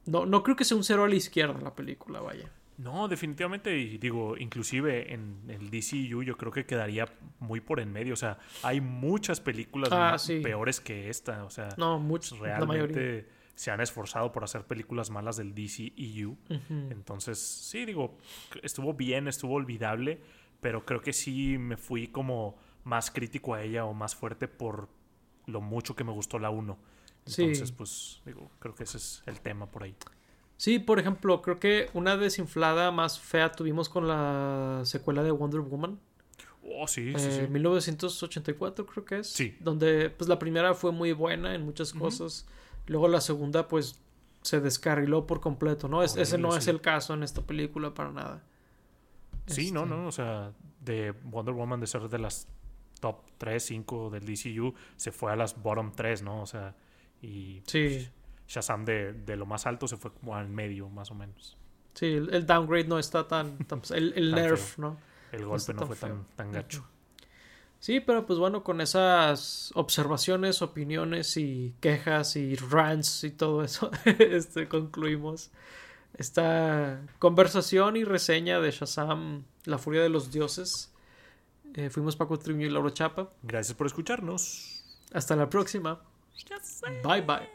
no, no creo que sea un cero a la izquierda la película, vaya. No, definitivamente, y digo, inclusive en el DCU yo creo que quedaría muy por en medio. O sea, hay muchas películas ah, peores que esta. O sea, no, realmente se han esforzado por hacer películas malas del DCEU. Entonces, sí, digo, estuvo bien, estuvo olvidable, pero creo que sí me fui como más crítico a ella o más fuerte por lo mucho que me gustó la 1. Entonces, pues, digo, creo que ese es el tema por ahí. Sí, por ejemplo, creo que una desinflada más fea tuvimos con la secuela de Wonder Woman. Oh, sí, sí, sí. 1984 creo que es. Sí. Donde, pues, la primera fue muy buena en muchas cosas. Luego la segunda, pues, se descarriló por completo, ¿no? ese no es el caso en esta película para nada. Sí, no, este no, o sea, de Wonder Woman de ser de las top 3, 5 del DCU, se fue a las bottom 3, ¿no? O sea, y sí. Shazam de, de, lo más alto se fue como al medio, más o menos. Sí, el, downgrade no está tan. Pues, el, el nerf, ¿no? El golpe no, fue tan, tan gacho. Sí, pero pues bueno, con esas observaciones, opiniones y quejas y rants y todo eso, este, concluimos esta conversación y reseña de Shazam, La Furia de los Dioses. Eh, fuimos Paco Triño y Lauro Chapa. Gracias por escucharnos. Hasta la próxima. Just. Bye bye.